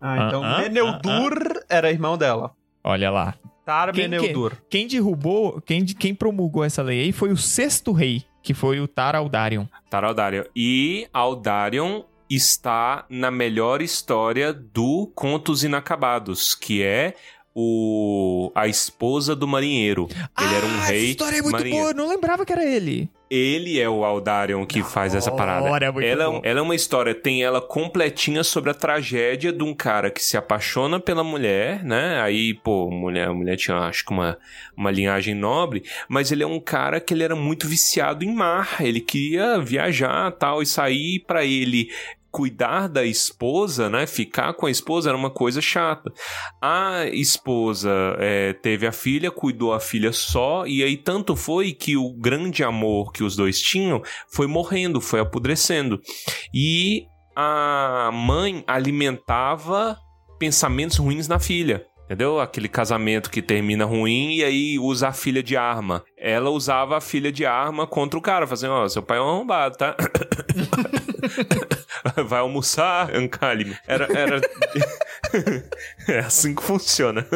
Ah, então ah, Meneldur era irmão dela. Olha lá. Tar Quem que- Meneldur. Quem derrubou, quem, quem promulgou essa lei aí foi o sexto rei, que foi o Tar Aldarion. Taraldarion. E Aldarion está na melhor história do Contos Inacabados, que é o a esposa do marinheiro. Ele era um Ah, rei Essa história é muito marinheiro. boa, eu não lembrava que era ele. Ele é o Aldarion que faz essa parada. muito ela, é bom. ela é uma história, tem ela completinha sobre a tragédia de um cara que se apaixona pela mulher, né? Aí, pô, mulher, a mulher tinha, acho que uma, uma linhagem nobre, mas ele é um cara que ele era muito viciado em mar. Ele queria viajar tal e sair pra ele cuidar da esposa, né? Ficar com a esposa era uma coisa chata. A esposa é, teve a filha, cuidou a filha só, e aí tanto foi que o grande amor que os dois tinham foi morrendo, foi apodrecendo. E a mãe alimentava pensamentos ruins na filha. Entendeu? Aquele casamento que termina ruim e aí usa a filha de arma. Ela usava a filha de arma contra o cara, fazendo, ó, seu pai é um arrombado, tá? Vai almoçar, Ancalime. Era, era... é assim que funciona.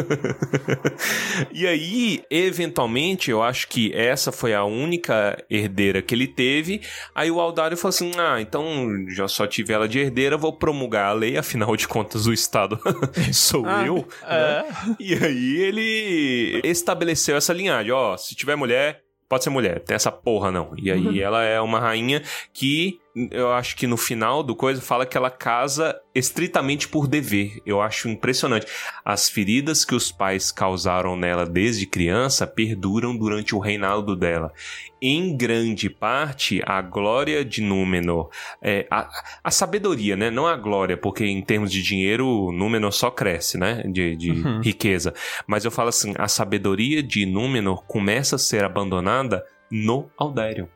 e aí, eventualmente, eu acho que essa foi a única herdeira que ele teve. Aí o Aldário falou assim: ah, então já só tive ela de herdeira, vou promulgar a lei, afinal de contas, o Estado sou Ah, eu. é. né? E aí ele estabeleceu essa linhagem: ó, se tiver mulher. Pode ser mulher, tem essa porra não. E aí ela é uma rainha que eu acho que no final do coisa fala que ela casa estritamente por dever. Eu acho impressionante. As feridas que os pais causaram nela desde criança perduram durante o reinado dela. Em grande parte, a glória de Númenor, é, a, a sabedoria, né? Não a glória, porque em termos de dinheiro, Númenor só cresce, né? De, de Uhum. riqueza. Mas eu falo assim, a sabedoria de Númenor começa a ser abandonada no Aldarion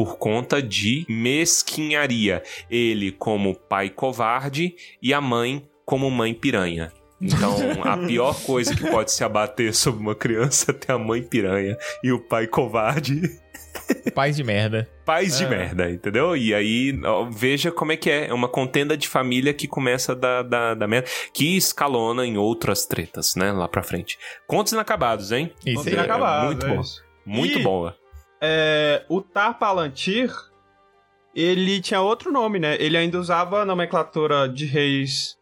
por conta de mesquinharia. Ele como pai covarde e a mãe como mãe piranha. Então, a pior coisa que pode se abater sobre uma criança é ter a mãe piranha e o pai covarde. Pais de merda. Pais de merda, entendeu? E aí, ó, veja como é que é. É uma contenda de família que começa da, da, da merda, que escalona em outras tretas, né? Lá pra frente. Contos inacabados, hein? Isso Contos é inacabados, muito é bom. isso. Muito E- boa. É, o Tar Palantir, ele tinha outro nome, né? Ele ainda usava a nomenclatura de reis,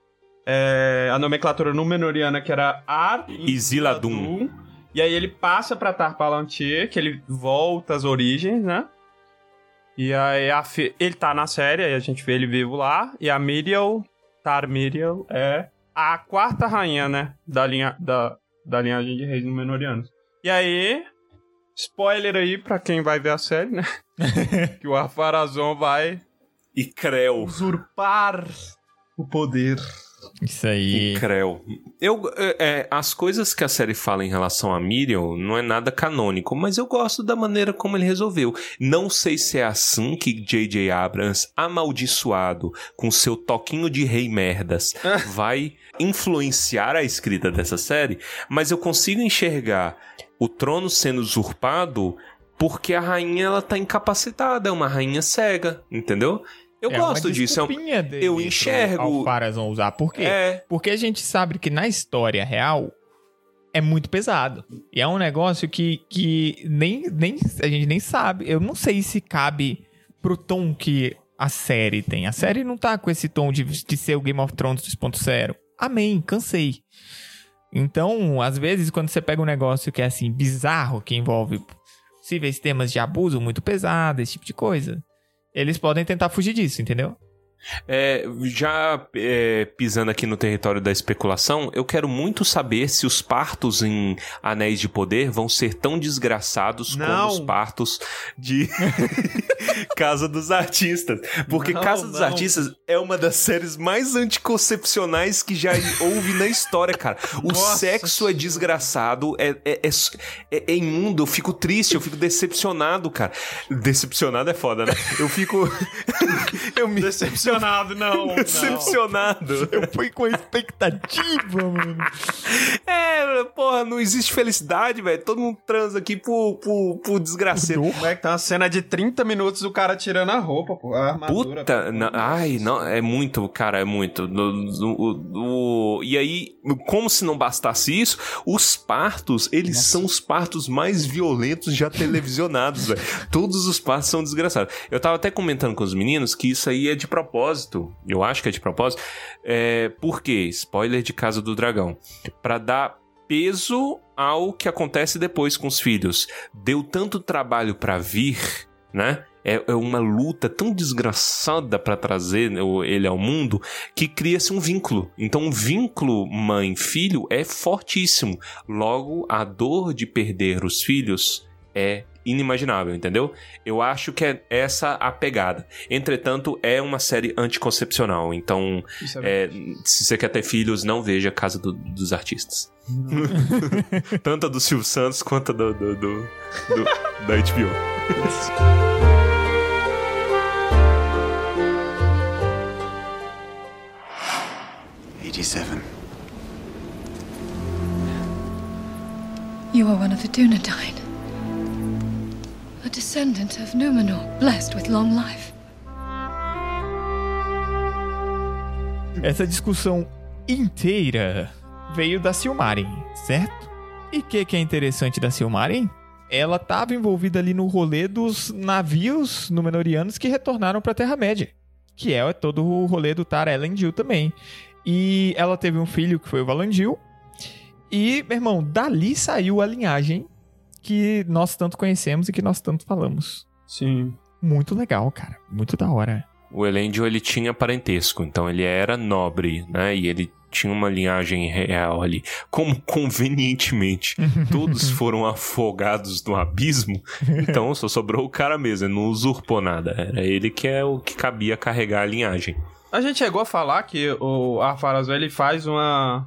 é, a nomenclatura númenoriana que era Ar Isiladum. E aí ele passa pra Tar Palantir, que ele volta às origens, né? E aí a fi- ele tá na série, aí a gente vê ele vivo lá. E a Miriel, Tar Miriel, é a quarta rainha, né? Da, linha, da, da linhagem de reis númenorianos. E aí, spoiler aí pra quem vai ver a série, né? que o Afarazon vai E Creu. usurpar o poder. Isso aí. O Creu. Eu, é, é, as coisas que a série fala em relação a Miriam não é nada canônico, mas eu gosto da maneira como ele resolveu. Não sei se é assim que J.J. Abrams, amaldiçoado com seu toquinho de rei merdas, vai influenciar a escrita dessa série, mas eu consigo enxergar o trono sendo usurpado porque a rainha ela tá incapacitada, é uma rainha cega, entendeu? Eu É gosto disso. é um- dele eu enxergo- Alfarazon usar. Por quê? É, Porque a gente sabe que na história real é muito pesado. E é um negócio que, que nem, nem, a gente nem sabe. Eu não sei se cabe pro tom que a série tem. A série não tá com esse tom de, de ser o Game of Thrones 2.0. Amém, cansei. Então, às vezes, quando você pega um negócio que é assim, bizarro, que envolve possíveis temas de abuso muito pesado, esse tipo de coisa, eles podem tentar fugir disso, entendeu? É, já é, pisando aqui no território da especulação, eu quero muito saber se os partos em Anéis de Poder vão ser tão desgraçados Não. como os partos de Casa dos Artistas. Porque Não, Casa dos não. Artistas é uma das séries mais anticoncepcionais que já houve na história, cara. O Nossa sexo é desgraçado, é, é, é, é- é imundo, eu fico triste, eu fico decepcionado, cara. Decepcionado é foda, né? Eu fico. eu me Decepcionado, não. decepcionado. Eu fui com expectativa, mano. É, porra, não existe felicidade, velho. Todo mundo transa aqui por, por, por desgraceiro. Como é que tá uma cena de 30 minutos do cara tirando a roupa, pô? A armadura. Puta, na- ai, não, é muito, cara, é muito. No- e aí, como se não bastasse isso, os partos, eles são os partos mais violentos já televisionados, velho. Todos os partos são desgraçados. Eu tava até comentando com os meninos que isso aí é de propósito. Eu acho que é de propósito. É, por quê? Spoiler de Casa do Dragão. Pra dar peso ao que acontece depois com os filhos. Deu tanto trabalho pra vir, né? É, é uma luta tão desgraçada pra trazer ele ao mundo que cria-se um vínculo. Então, um vínculo mãe-filho é fortíssimo. Logo, a dor de perder os filhos é inimaginável, entendeu? Eu acho que é essa a pegada. Entretanto, é uma série anticoncepcional. Então, é é, se você quer ter filhos, não veja a Casa do- dos Artistas. Tanto a do Silvio Santos quanto a do, do- do- do- da HBO. You are one of the Dunedain. A descendant of Numenor, blessed with long life. Essa discussão inteira veio da Silmarin, certo? E o que, que é interessante da Silmarin? Ela estava envolvida ali no rolê dos navios Númenóreanos que retornaram para a Terra-média. Que é todo o rolê do Tar Elendil também. E ela teve um filho que foi o Valandil. E, meu irmão, dali saiu a linhagem que nós tanto conhecemos e que nós tanto falamos. Sim. Muito legal, cara. Muito da hora. O Elendil, ele tinha parentesco, então ele era nobre, né? E ele tinha uma linhagem real ali. Como convenientemente todos foram afogados no abismo, então só sobrou o cara mesmo, ele não usurpou nada. Era ele que é o que cabia carregar a linhagem. A gente chegou a falar que o Arfarazul ele faz uma,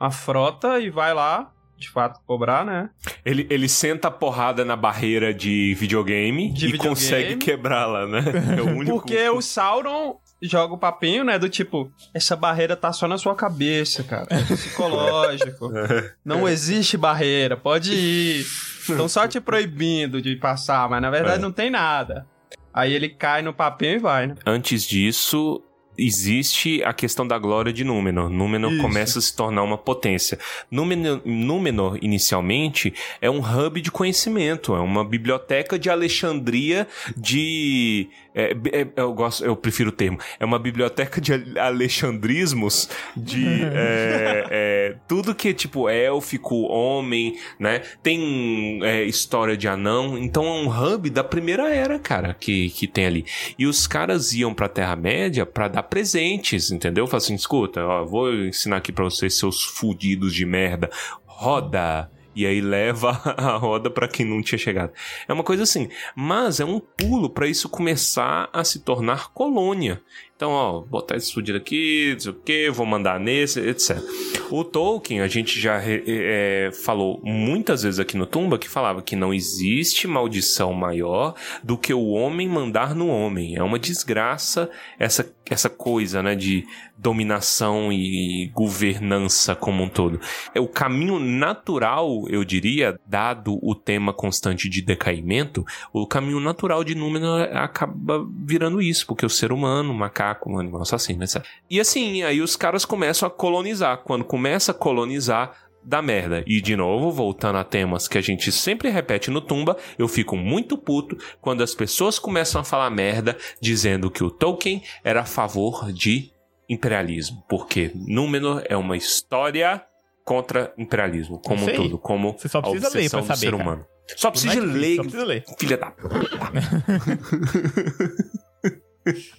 uma frota e vai lá, de fato, cobrar, né? Ele, ele senta a porrada na barreira de videogame De e videogame. consegue quebrá-la, né? É o único. Porque o Sauron joga o papinho, né? Do tipo, essa barreira tá só na sua cabeça, cara. É psicológico. Não existe barreira, pode ir. Estão só te proibindo de passar, mas na verdade É. não tem nada. Aí ele cai no papinho e vai, né? Antes disso, existe a questão da glória de Númenor. Númenor Isso. começa a se tornar uma potência. Númenor, Númenor, inicialmente, é um hub de conhecimento, é uma biblioteca de Alexandria de... é, é, eu, gosto, eu prefiro o termo. É uma biblioteca de alexandrismos de é, é, tudo que é tipo élfico, homem, né? Tem é, história de anão. Então é um hub da primeira era, cara, que, que tem ali. E os caras iam pra Terra-média pra dar presentes, entendeu? Fala assim, escuta, ó, vou ensinar aqui pra vocês, seus fudidos de merda. Roda! E aí leva a roda pra quem não tinha chegado. É uma coisa assim. Mas é um pulo pra isso começar a se tornar colônia. Então, ó, botar esse fudido aqui, não sei o que, vou mandar nesse, etc. O Tolkien, a gente já é, falou muitas vezes aqui no Tumba que falava que não existe maldição maior do que o homem mandar no homem. É uma desgraça essa, essa coisa, né, de dominação e governança como um todo. É o caminho natural, eu diria, dado o tema constante de decaimento, o caminho natural de Númenor acaba virando isso, porque o ser humano, o macaco, um animal assassino, etc. E assim, aí os caras começam a colonizar. Quando começa a colonizar, dá merda. E de novo, voltando a temas que a gente sempre repete no Tumba, eu fico muito puto quando as pessoas começam a falar merda dizendo que o Tolkien era a favor de imperialismo. Porque Númenor é uma história contra imperialismo, como um todo, como Você só a precisa ler obsessão pra do saber, ser cara. humano. Só precisa é ler, Só precisa ler. filha da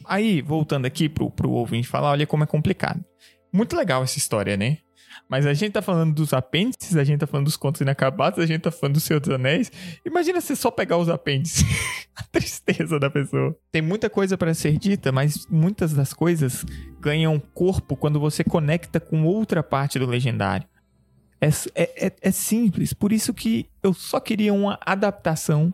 Aí, voltando aqui pro, pro ouvinte falar, olha como é complicado. Muito legal essa história, né? Mas a gente tá falando dos apêndices, a gente tá falando dos contos inacabados, a gente tá falando do Senhor dos Anéis. Imagina você só pegar os apêndices. a tristeza da pessoa. Tem muita coisa para ser dita, mas muitas das coisas ganham corpo quando você conecta com outra parte do legendário. É, é, é, é simples, por isso que eu só queria uma adaptação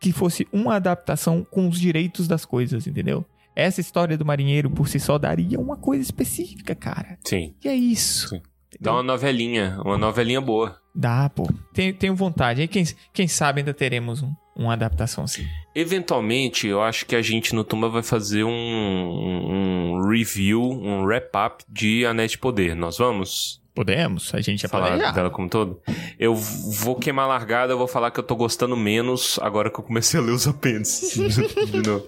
que fosse uma adaptação com os direitos das coisas, entendeu? Essa história do marinheiro por si só daria uma coisa específica, cara. Sim. E é isso. Sim. Dá uma novelinha, uma novelinha boa. Dá, pô. Tenho, tenho vontade. Quem, quem sabe ainda teremos um, uma adaptação assim. Eventualmente, eu acho que a gente no Tumba vai fazer um, um review, um wrap-up de Anéis de Poder. Nós vamos? Podemos, a gente ia falar planejar. dela como todo. Eu vou queimar a largada, eu vou falar que eu tô gostando menos agora que eu comecei a ler os apêndices de novo.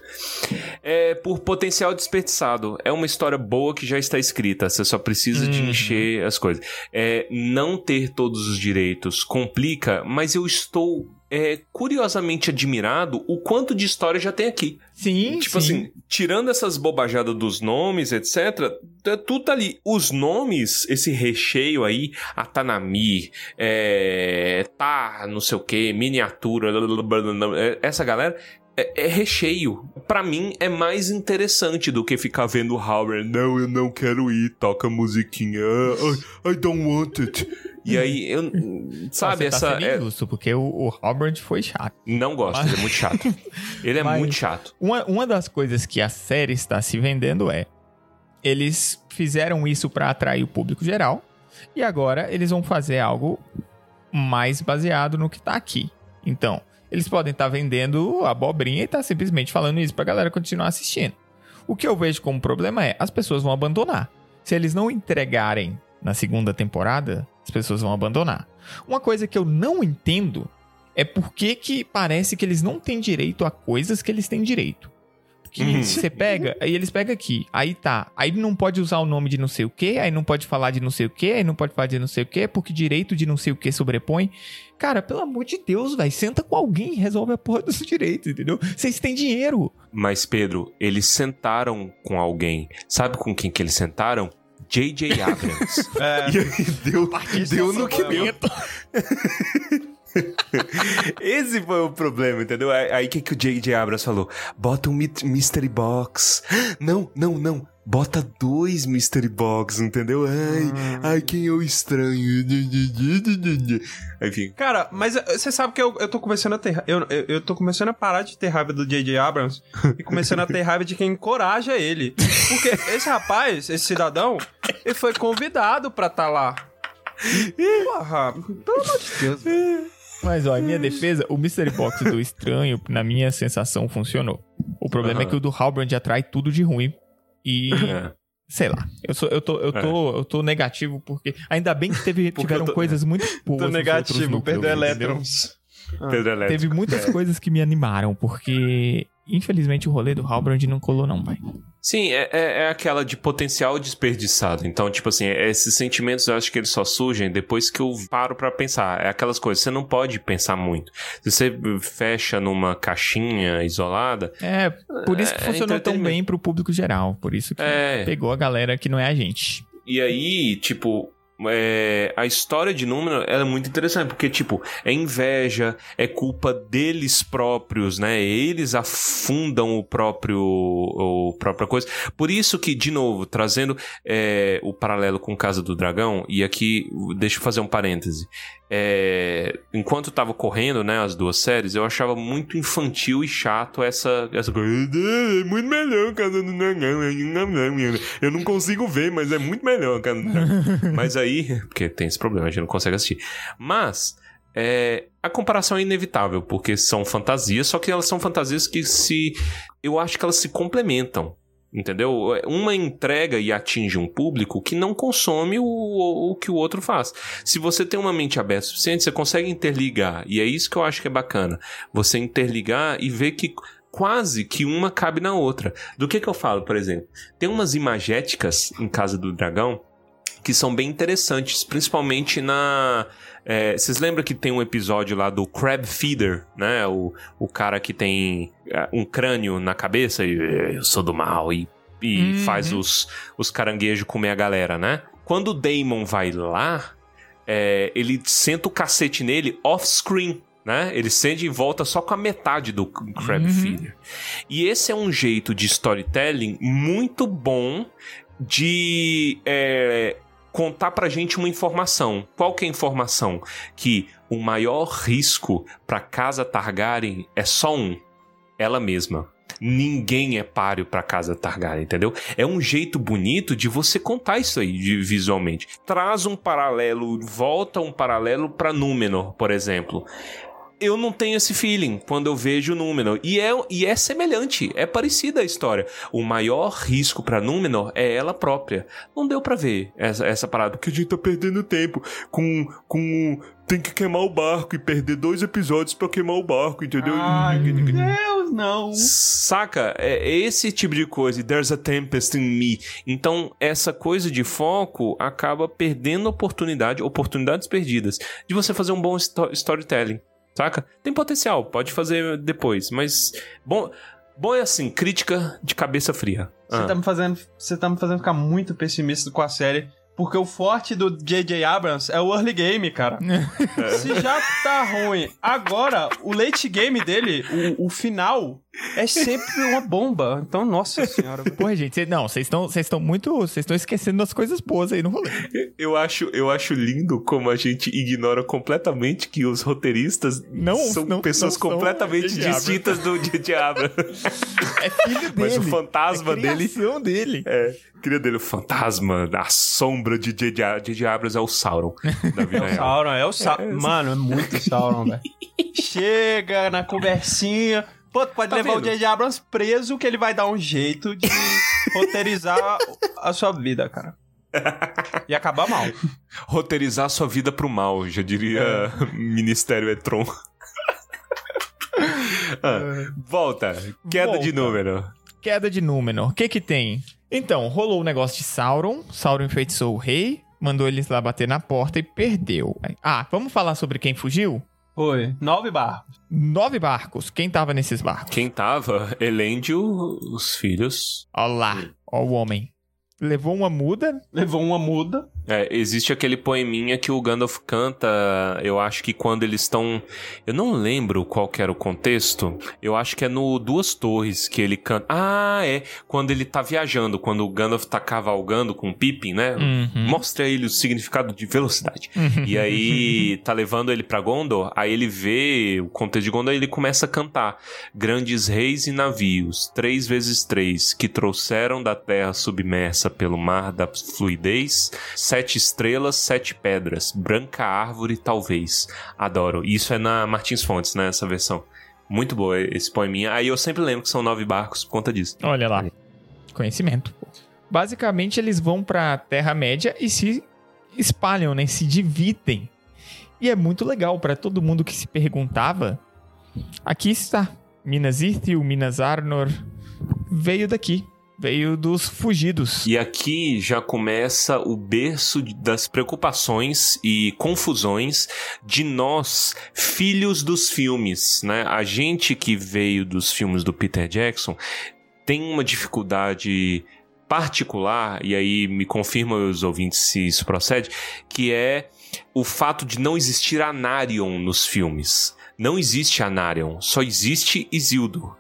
É por potencial desperdiçado. É uma história boa que já está escrita, você só precisa de Uhum. encher as coisas. É, não ter todos os direitos complica, mas eu estou é, curiosamente admirado o quanto de história já tem aqui. Sim, Tipo sim. assim, tirando essas bobajadas dos nomes, etc., tudo tá ali. Os nomes, esse recheio aí, Atanami, é, tá, não sei o que, miniatura, é, essa galera. É, é recheio. Pra mim é mais interessante do que ficar vendo o Howard. Não, eu não quero ir. Toca a musiquinha. I, I don't want it. E aí, eu. Sabe, Você tá essa. sendo é- injusto, porque o, o Robert foi chato. não gosto, ele é muito chato. Ele é Mas- muito chato. Uma, uma das coisas que a série está se vendendo é. Eles fizeram isso para atrair o público geral. E agora eles vão fazer algo mais baseado no que tá aqui. Então, eles podem estar vendendo abobrinha e tá simplesmente falando isso pra galera continuar assistindo. O que eu vejo como problema é as pessoas vão abandonar. Se eles não entregarem na segunda temporada, as pessoas vão abandonar. Uma coisa que eu não entendo é por que, que parece que eles não têm direito a coisas que eles têm direito. Que Uhum. você pega, aí eles pegam aqui, aí tá, aí não pode usar o nome de não sei o que, aí não pode falar de não sei o que, aí não pode falar de não sei o que, porque direito de não sei o que sobrepõe. Cara, pelo amor de Deus, velho, senta com alguém e resolve a porra dos direitos, entendeu? Vocês têm dinheiro. Mas, Pedro, eles sentaram com alguém. Sabe com quem que eles sentaram? J.J. Abrams. É, e aí deu, deu no que deu. Esse foi o problema, entendeu? Aí aí que, que o J.J. Abrams falou? Bota um Mystery Box. Não, não, não. Bota dois Mystery Box, entendeu? Ai, ai, quem eu estranho. Enfim. Cara, mas eh, você sabe que eu, eu tô começando a ter. Eu, eu, eu tô começando a parar de ter raiva do J.J. Abrams e começando a ter raiva de quem encoraja ele. Porque esse rapaz, esse cidadão, ele foi convidado pra tá lá. Porra, pelo amor de Deus. Mas, ó, em minha defesa, o Mystery Box do Estranho, na minha sensação, funcionou. O problema é Aham. que o do Halbrand atrai tudo de ruim. E. É. Sei lá. Eu, sou, eu, tô, eu, tô, eu tô negativo porque. Ainda bem que teve, tiveram tô- coisas muito boas. Tô negativo, núcleos, perdeu elétrons. Pedro Elétrico. Teve muitas coisas que me animaram, porque. Infelizmente o rolê do Halbrand não colou, não, pai. Sim, é, é, é aquela de potencial desperdiçado. Então, tipo assim, esses sentimentos eu acho que eles só surgem depois que eu paro pra pensar. É aquelas coisas, você não pode pensar muito. Se você fecha numa caixinha isolada, É, por isso que É, funcionou tão bem pro público geral. Por isso que É. pegou a galera que não é a gente. E aí, tipo, é, a história de Númenor é muito interessante, porque, tipo, é inveja, é culpa deles próprios, né? Eles afundam o próprio, o própria coisa. Por isso que, de novo, trazendo é, o paralelo com Casa do Dragão, e aqui, deixa eu fazer um parêntese. É, enquanto tava correndo, né, as duas séries, eu achava muito infantil e chato essa, essa coisa. É muito melhor Dragão. Eu não consigo ver, mas é muito melhor Dragão. mas aí, porque tem esse problema, a gente não consegue assistir. Mas é, a comparação é inevitável, porque são fantasias, só que elas são fantasias que se. Eu acho que elas se complementam. Entendeu? Uma entrega e atinge um público que não consome o, o, o que o outro faz. Se você tem uma mente aberta suficiente, você consegue interligar. E é isso que eu acho que é bacana. Você interligar e ver que quase que uma cabe na outra. Do que que eu falo, por exemplo? Tem umas imagéticas em Casa do Dragão que são bem interessantes, principalmente na. é, vocês lembram que tem um episódio lá do Crab Feeder, né? O, o cara que tem é, um crânio na cabeça e "É, eu sou do mal e, e Uhum. faz os, os caranguejos comer a galera, né? Quando o Damon vai lá, é, ele senta o cacete nele off-screen. Né? Ele sente e volta só com a metade do Crab Uhum. Feeder. E esse é um jeito de storytelling muito bom de é, contar pra gente uma informação. Qual que é a informação? Que o maior risco pra casa Targaryen é só um: ela mesma. Ninguém é páreo pra casa Targaryen, entendeu? É um jeito bonito de você contar isso aí de- visualmente. Traz um paralelo, volta um paralelo pra Númenor, por exemplo eu não tenho esse feeling quando eu vejo Númenor. E é, e é semelhante, é parecida a história. O maior risco pra Númenor é ela própria. Não deu pra ver essa, essa parada, porque a gente tá perdendo tempo com. com tem que queimar o barco e perder dois episódios pra queimar o barco, entendeu? Ai, meu Deus, não. Saca? É é esse tipo de coisa. There's a tempest in me. Então, essa coisa de foco acaba perdendo oportunidade, oportunidades perdidas, de você fazer um bom sto- storytelling. Saca? Tem potencial, pode fazer depois, mas. Bom, bom é assim, crítica de cabeça fria. Você Ah. tá me fazendo, você tá me fazendo ficar muito pessimista com a série, porque o forte do J.J. Abrams é o early game, cara. Se já tá ruim, agora o late game dele, o, o final, é sempre uma bomba. Então, nossa senhora. Porra, gente, cê- não, vocês estão vocês estão muito. Vocês estão esquecendo das coisas boas aí no rolê. Eu acho, eu acho lindo como a gente ignora completamente que os roteiristas Não- são não- pessoas não são completamente. Abrams. distintas do. Abrams. É filho dele. Mas o fantasma é dele dele. É, queria dele, o fantasma, a sombra de. Abrams é o Sauron da vida real. Sauron, é o Sauron. Mano, é muito Sauron, velho. Chega na conversinha. Pô, tu pode Tá levar o vendo? J.J. Abrams preso que ele vai dar um jeito de roteirizar a sua vida, cara. E acabar mal. Roteirizar sua vida pro mal, já diria Ministério Etron. Ah, volta, queda de Volta. número. Queda de Númenor. O que que tem? Então, rolou o negócio de Sauron. Sauron enfeitiçou o rei, mandou eles lá bater na porta e perdeu. Ah, vamos falar sobre quem fugiu? Foi. Nove barcos. Nove barcos. Quem tava nesses barcos? Quem tava? Elêndio, os filhos. Ó lá, ó o homem. Levou uma muda. Levou uma muda. É, existe aquele poeminha que o Gandalf canta, eu acho que quando eles estão... Eu não lembro qual que era o contexto, eu acho que é no Duas Torres que ele canta... Ah, é, quando ele tá viajando, quando o Gandalf tá cavalgando com o Pippin, né? Uhum. Mostra a ele o significado de velocidade. E aí tá levando ele pra Gondor, aí ele vê o contexto de Gondor e ele começa a cantar. Grandes reis e navios, três vezes três, que trouxeram da terra submersa pelo mar da fluidez, sete estrelas, sete pedras, branca árvore talvez. Adoro. Isso é na Martins Fontes, né, essa versão. Muito boa esse poeminha. Aí eu sempre lembro que são nove barcos por conta disso. Olha lá. Conhecimento. Basicamente, eles vão pra Terra-média e se espalham, né? Se dividem. E é muito legal pra todo mundo que se perguntava. Aqui está. Minas Ithil, Minas Arnor. Veio daqui. Veio dos fugidos. E aqui já começa o berço das preocupações e confusões de nós, filhos dos filmes, né? A gente que veio dos filmes do Peter Jackson tem uma dificuldade particular, e aí me confirma os ouvintes se isso procede, que é o fato de não existir Anarion nos filmes. Não existe Anarion, só existe Isildur.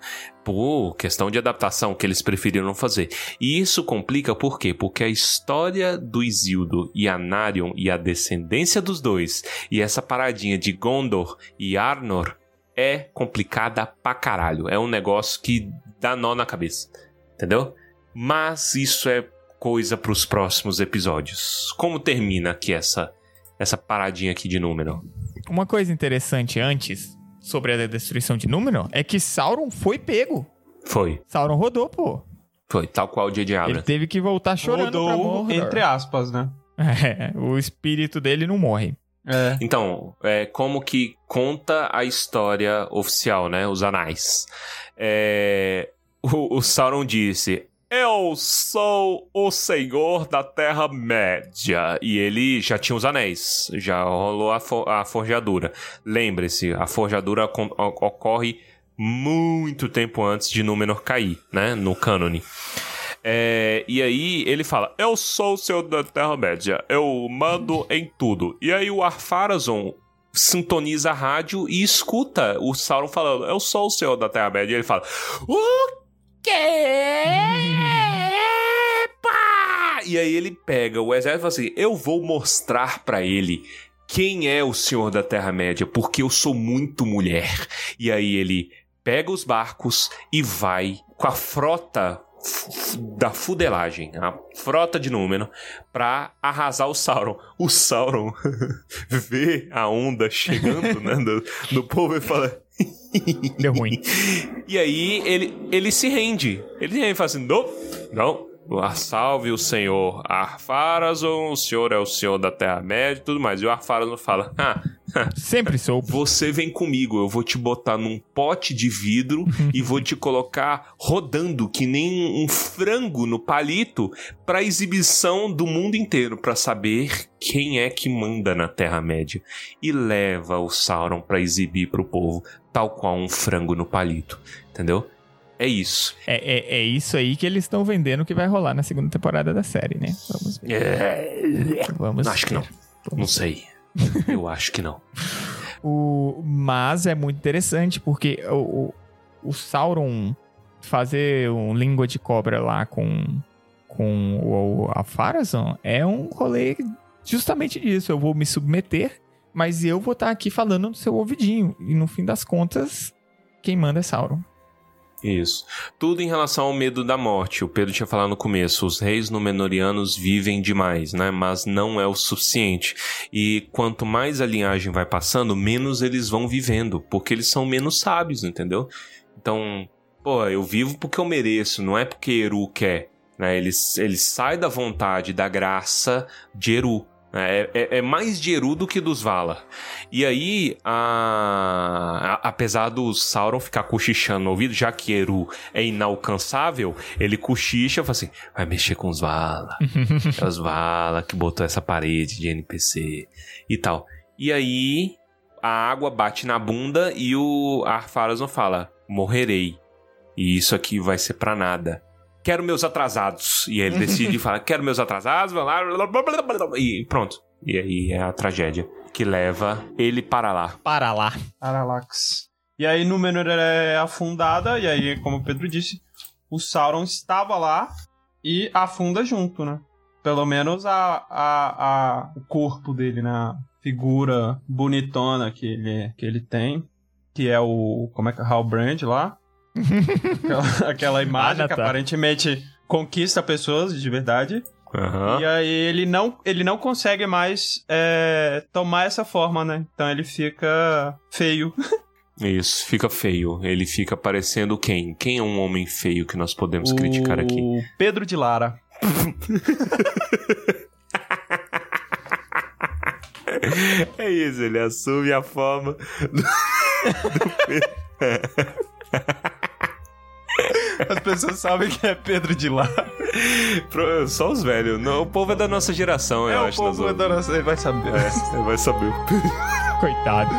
Pô, questão de adaptação que eles preferiram fazer. E isso complica por quê? Porque a história do Isildur e Anarion e a descendência dos dois e essa paradinha de Gondor e Arnor é complicada pra caralho. É um negócio que dá nó na cabeça. Entendeu? Mas isso é coisa pros próximos episódios. Como termina aqui essa essa paradinha aqui de número? Uma coisa interessante antes sobre a destruição de Númenor é que Sauron foi pego. Foi. Sauron rodou, pô. Foi, tal qual o J.J. Ele Abrams. teve que voltar chorando pra Rodou, Mordor. entre aspas, né? É, o espírito dele não morre. É. Então, é como que conta a história oficial, né? Os anais. É, o, o Sauron disse: Eu sou o senhor da Terra-média. E ele já tinha os anéis, já rolou a, fo a forjadura. Lembre-se, a forjadura ocorre muito tempo antes de Númenor cair, né? No cânone. É, e aí ele fala: Eu sou o senhor da Terra-média, eu mando em tudo. E aí o Arpharazon sintoniza a rádio e escuta o Sauron falando: Eu sou o senhor da Terra-média. E ele fala: O? Epa! E aí ele pega o exército e fala assim: Eu vou mostrar para ele quem é o senhor da Terra-média, porque eu sou muito mulher. E aí ele pega os barcos e vai com a frota da fudelagem, a frota de Númenor, pra arrasar o Sauron. O Sauron vê a onda chegando né, do, do povo e fala. Deu ruim. E aí ele, ele se rende. Ele, ele fala assim: não, não, Salve o senhor Arpharazon, o senhor é o senhor da Terra-média e tudo mais. E o Arpharazon fala: ah, Sempre sou. Você vem comigo, eu vou te botar num pote de vidro e vou te colocar rodando que nem um frango no palito para exibição do mundo inteiro, para saber quem é que manda na Terra-média. E leva o Sauron para exibir pro povo, tal qual um frango no palito, entendeu? É isso. É, é, é isso aí que eles estão vendendo que vai rolar na segunda temporada da série, né? Vamos ver. É... Vamos Acho que ver. não. Não sei. Eu acho que não. O, mas é muito interessante porque o, o, o Sauron fazer um língua de cobra lá com, com o, a Farazon é um rolê justamente disso. Eu vou me submeter, mas eu vou estar aqui falando no seu ouvidinho. E no fim das contas, quem manda é Sauron. Isso. Tudo em relação ao medo da morte. O Pedro tinha falado no começo, os reis númenorianos vivem demais, né? Mas não é o suficiente. E quanto mais a linhagem vai passando, menos eles vão vivendo, porque eles são menos sábios, entendeu? Então, pô, eu vivo porque eu mereço, não é porque Eru quer. Né? Eles, eles saem da vontade, da graça de Eru. É, é, é, mais de Eru do que dos Valar. E aí, a, a, apesar do Sauron ficar cochichando no ouvido, já que Eru é inalcançável, ele cochicha e fala assim: vai mexer com os Valar. é os Valar que botou essa parede de NPC e tal. E aí, a água bate na bunda e o Arpharazon fala: morrerei. E isso aqui vai ser pra nada quero meus atrasados. E ele decide falar, quero meus atrasados, e pronto. E aí é a tragédia que leva ele para lá. Para lá. Aralax. E aí Númenor é afundada, e aí, como o Pedro disse, o Sauron estava lá e afunda junto, né? Pelo menos a, a, a, o corpo dele, né? A figura bonitona que ele, que ele tem, que é o. Como é que é? Halbrand lá aquela, aquela imagem Ah, que tá. aparentemente conquista pessoas de verdade. Aham. E aí ele não, ele não consegue mais é, tomar essa forma, né? Então ele fica feio. Isso, fica feio. Ele fica parecendo quem? Quem é um homem feio que nós podemos criticar aqui? O Pedro de Lara. É isso, ele assume a forma do, As pessoas sabem que é Pedro de Lara. Pro- Só os velhos. Não, o povo é da nossa geração, eu É, o acho. nós povo vamos- da nossa... Ele vai saber. É, vai saber. Coitado.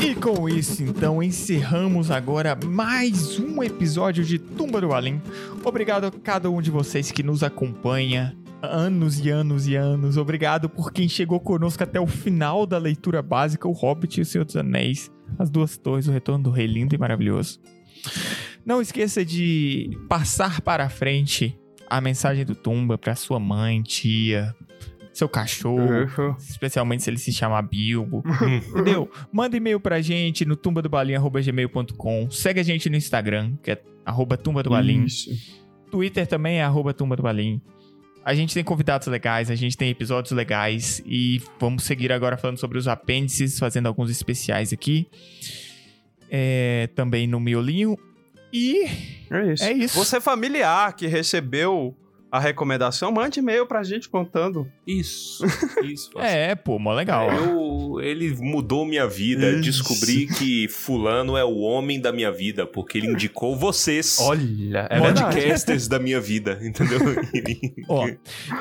E com isso, então, encerramos agora mais um episódio de Tumba do Alim. Obrigado a cada um de vocês que nos acompanha anos e anos e anos. Obrigado por quem chegou conosco até o final da leitura básica, O Hobbit e o Senhor dos Anéis, As Duas Torres, O Retorno do Rei Lindo e Maravilhoso. Não esqueça de passar para frente a mensagem do Tumba para sua mãe, tia, seu cachorro, especialmente se ele se chamar Bilbo. Entendeu? Manda e-mail pra gente no tumbadobalim.gmail.com. Segue a gente no Instagram, que é arroba tumbadobalim. Twitter também é arroba Tumba do Balim. A gente tem convidados legais, a gente tem episódios legais e vamos seguir agora falando sobre os apêndices, fazendo alguns especiais aqui. É, também no Miolinho. E É isso. É isso. Você familiar que recebeu a recomendação, mande e-mail pra gente contando. Isso, isso. É, pô, mó legal. Eu, ele mudou minha vida. Isso. Descobri que fulano é o homem da minha vida, porque ele indicou vocês. Olha, é podcasters da minha vida, entendeu? Ó,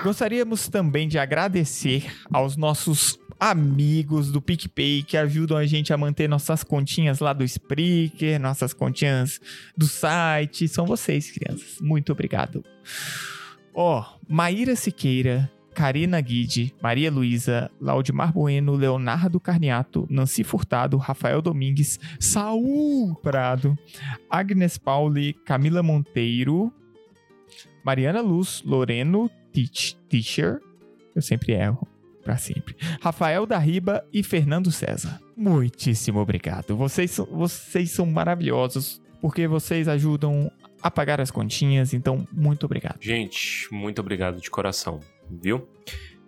gostaríamos também de agradecer aos nossos amigos do PicPay que ajudam a gente a manter nossas continhas lá do Spreaker, nossas continhas do site. São vocês, crianças. Muito obrigado. Ó, Maíra Siqueira, Karina Guide, Maria Luísa, Laudimar Bueno, Leonardo Carniato, Nancy Furtado, Rafael Domingues, Saul Prado, Agnes Pauli, Camila Monteiro, Mariana Luz, Loreno Teach, Teacher, eu sempre erro, pra sempre, Rafael da Riba e Fernando César. Muitíssimo obrigado. Vocês, vocês são maravilhosos, porque vocês ajudam a pagar as continhas, então muito obrigado. Gente, muito obrigado de coração, viu?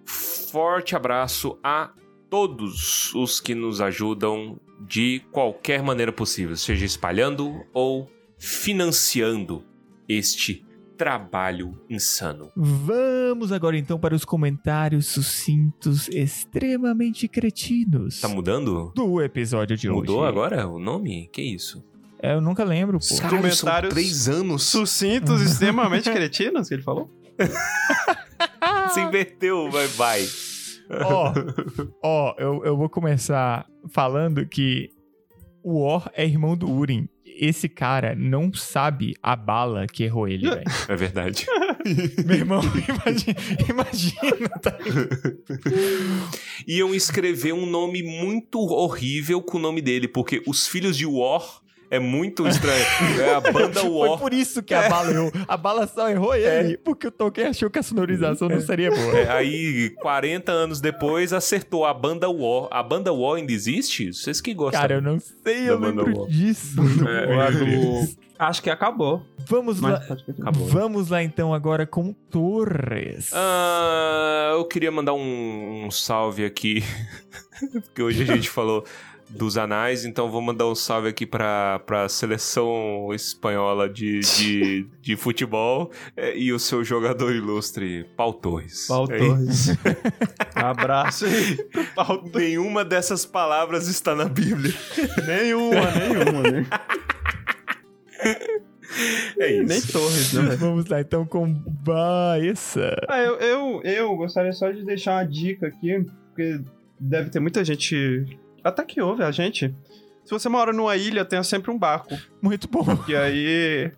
Forte abraço a todos os que nos ajudam de qualquer maneira possível, seja espalhando ou financiando este trabalho insano. Vamos agora então para os comentários sucintos extremamente cretinos Tá mudando? do episódio de Mudou hoje. agora o nome? Que isso? É, Eu nunca lembro, pô. São comentários três anos. Sucintos, extremamente cretinos, que ele falou? Se inverteu, vai, vai. Ó, ó, eu, eu vou começar falando que o Or é irmão do Urim. Esse cara não sabe a bala que errou ele, velho. É verdade. Meu irmão, imagina, imagina tá? Iam escrever um nome muito horrível com o nome dele, porque os filhos de War é muito estranho. É a banda Foi War. por isso que a bala errou. A bala só errou ele, porque o Tolkien achou que a sonorização não seria boa. É, aí, 40 anos depois, acertou a banda War. A banda War ainda existe? Vocês que gostam. Cara, eu não sei, eu lembro War. disso. É, do- Acho que acabou. Vamos lá. Mas continuar. Acabou. Vamos lá então agora com Torres. Ah, eu queria mandar um, um salve aqui, porque hoje a gente falou dos anais, então vou mandar um salve aqui pra, pra seleção espanhola de, de, de futebol eh, e o seu jogador ilustre, Paul Torres. Paulo É Torres. Abraço aí. Torres. Nenhuma dessas palavras está na Bíblia. Nenhuma, nenhuma, né? É isso. Nem Torres, né? Vamos lá então com Baessa. Ah, eu, eu, eu gostaria só de deixar uma dica aqui, porque deve ter muita gente. Até que ouve a gente. Se você mora numa ilha, tenha sempre um barco. Muito bom. E aí,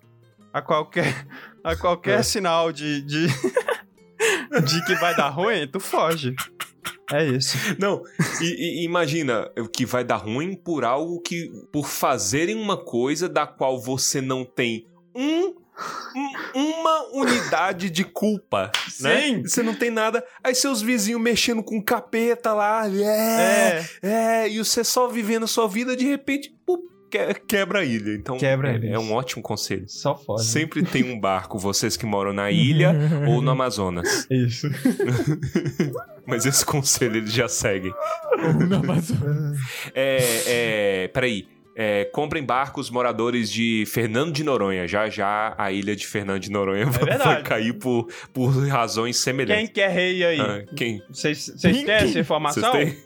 a qualquer, a qualquer É. sinal de, de, de que vai dar ruim, tu foge. É isso. Não, e, e imagina que vai dar ruim por algo que. por fazerem uma coisa da qual você não tem um. Um- uma unidade de culpa, né? Sim. Você não tem nada. Aí seus vizinhos mexendo com capeta lá, é, É, é, e você só vivendo a sua vida, de repente, que- quebra a ilha. Então, Quebra é, é um ótimo conselho. só foge. Sempre tem um barco, vocês que moram na ilha ou no Amazonas. Isso. Mas esse conselho eles já seguem. Na Amazônia. É, é, peraí. É, comprem barcos moradores de Fernando de Noronha. Já já a ilha de Fernando de Noronha vai, verdade. vai cair por, por razões Quem semelhantes. quer rei aí? Ah, quem? Vocês vocês têm essa Vocês informação? têm?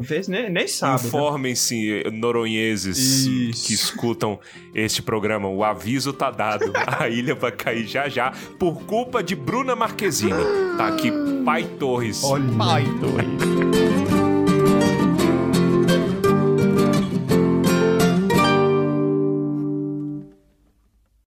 Vezes nem, nem sabe. né? Informem-se, noronheses Isso. que escutam este programa. O aviso tá dado. A ilha vai cair já já por culpa de Bruna Marquezine. Tá aqui, Pai Torres. Olha. Pai Torres.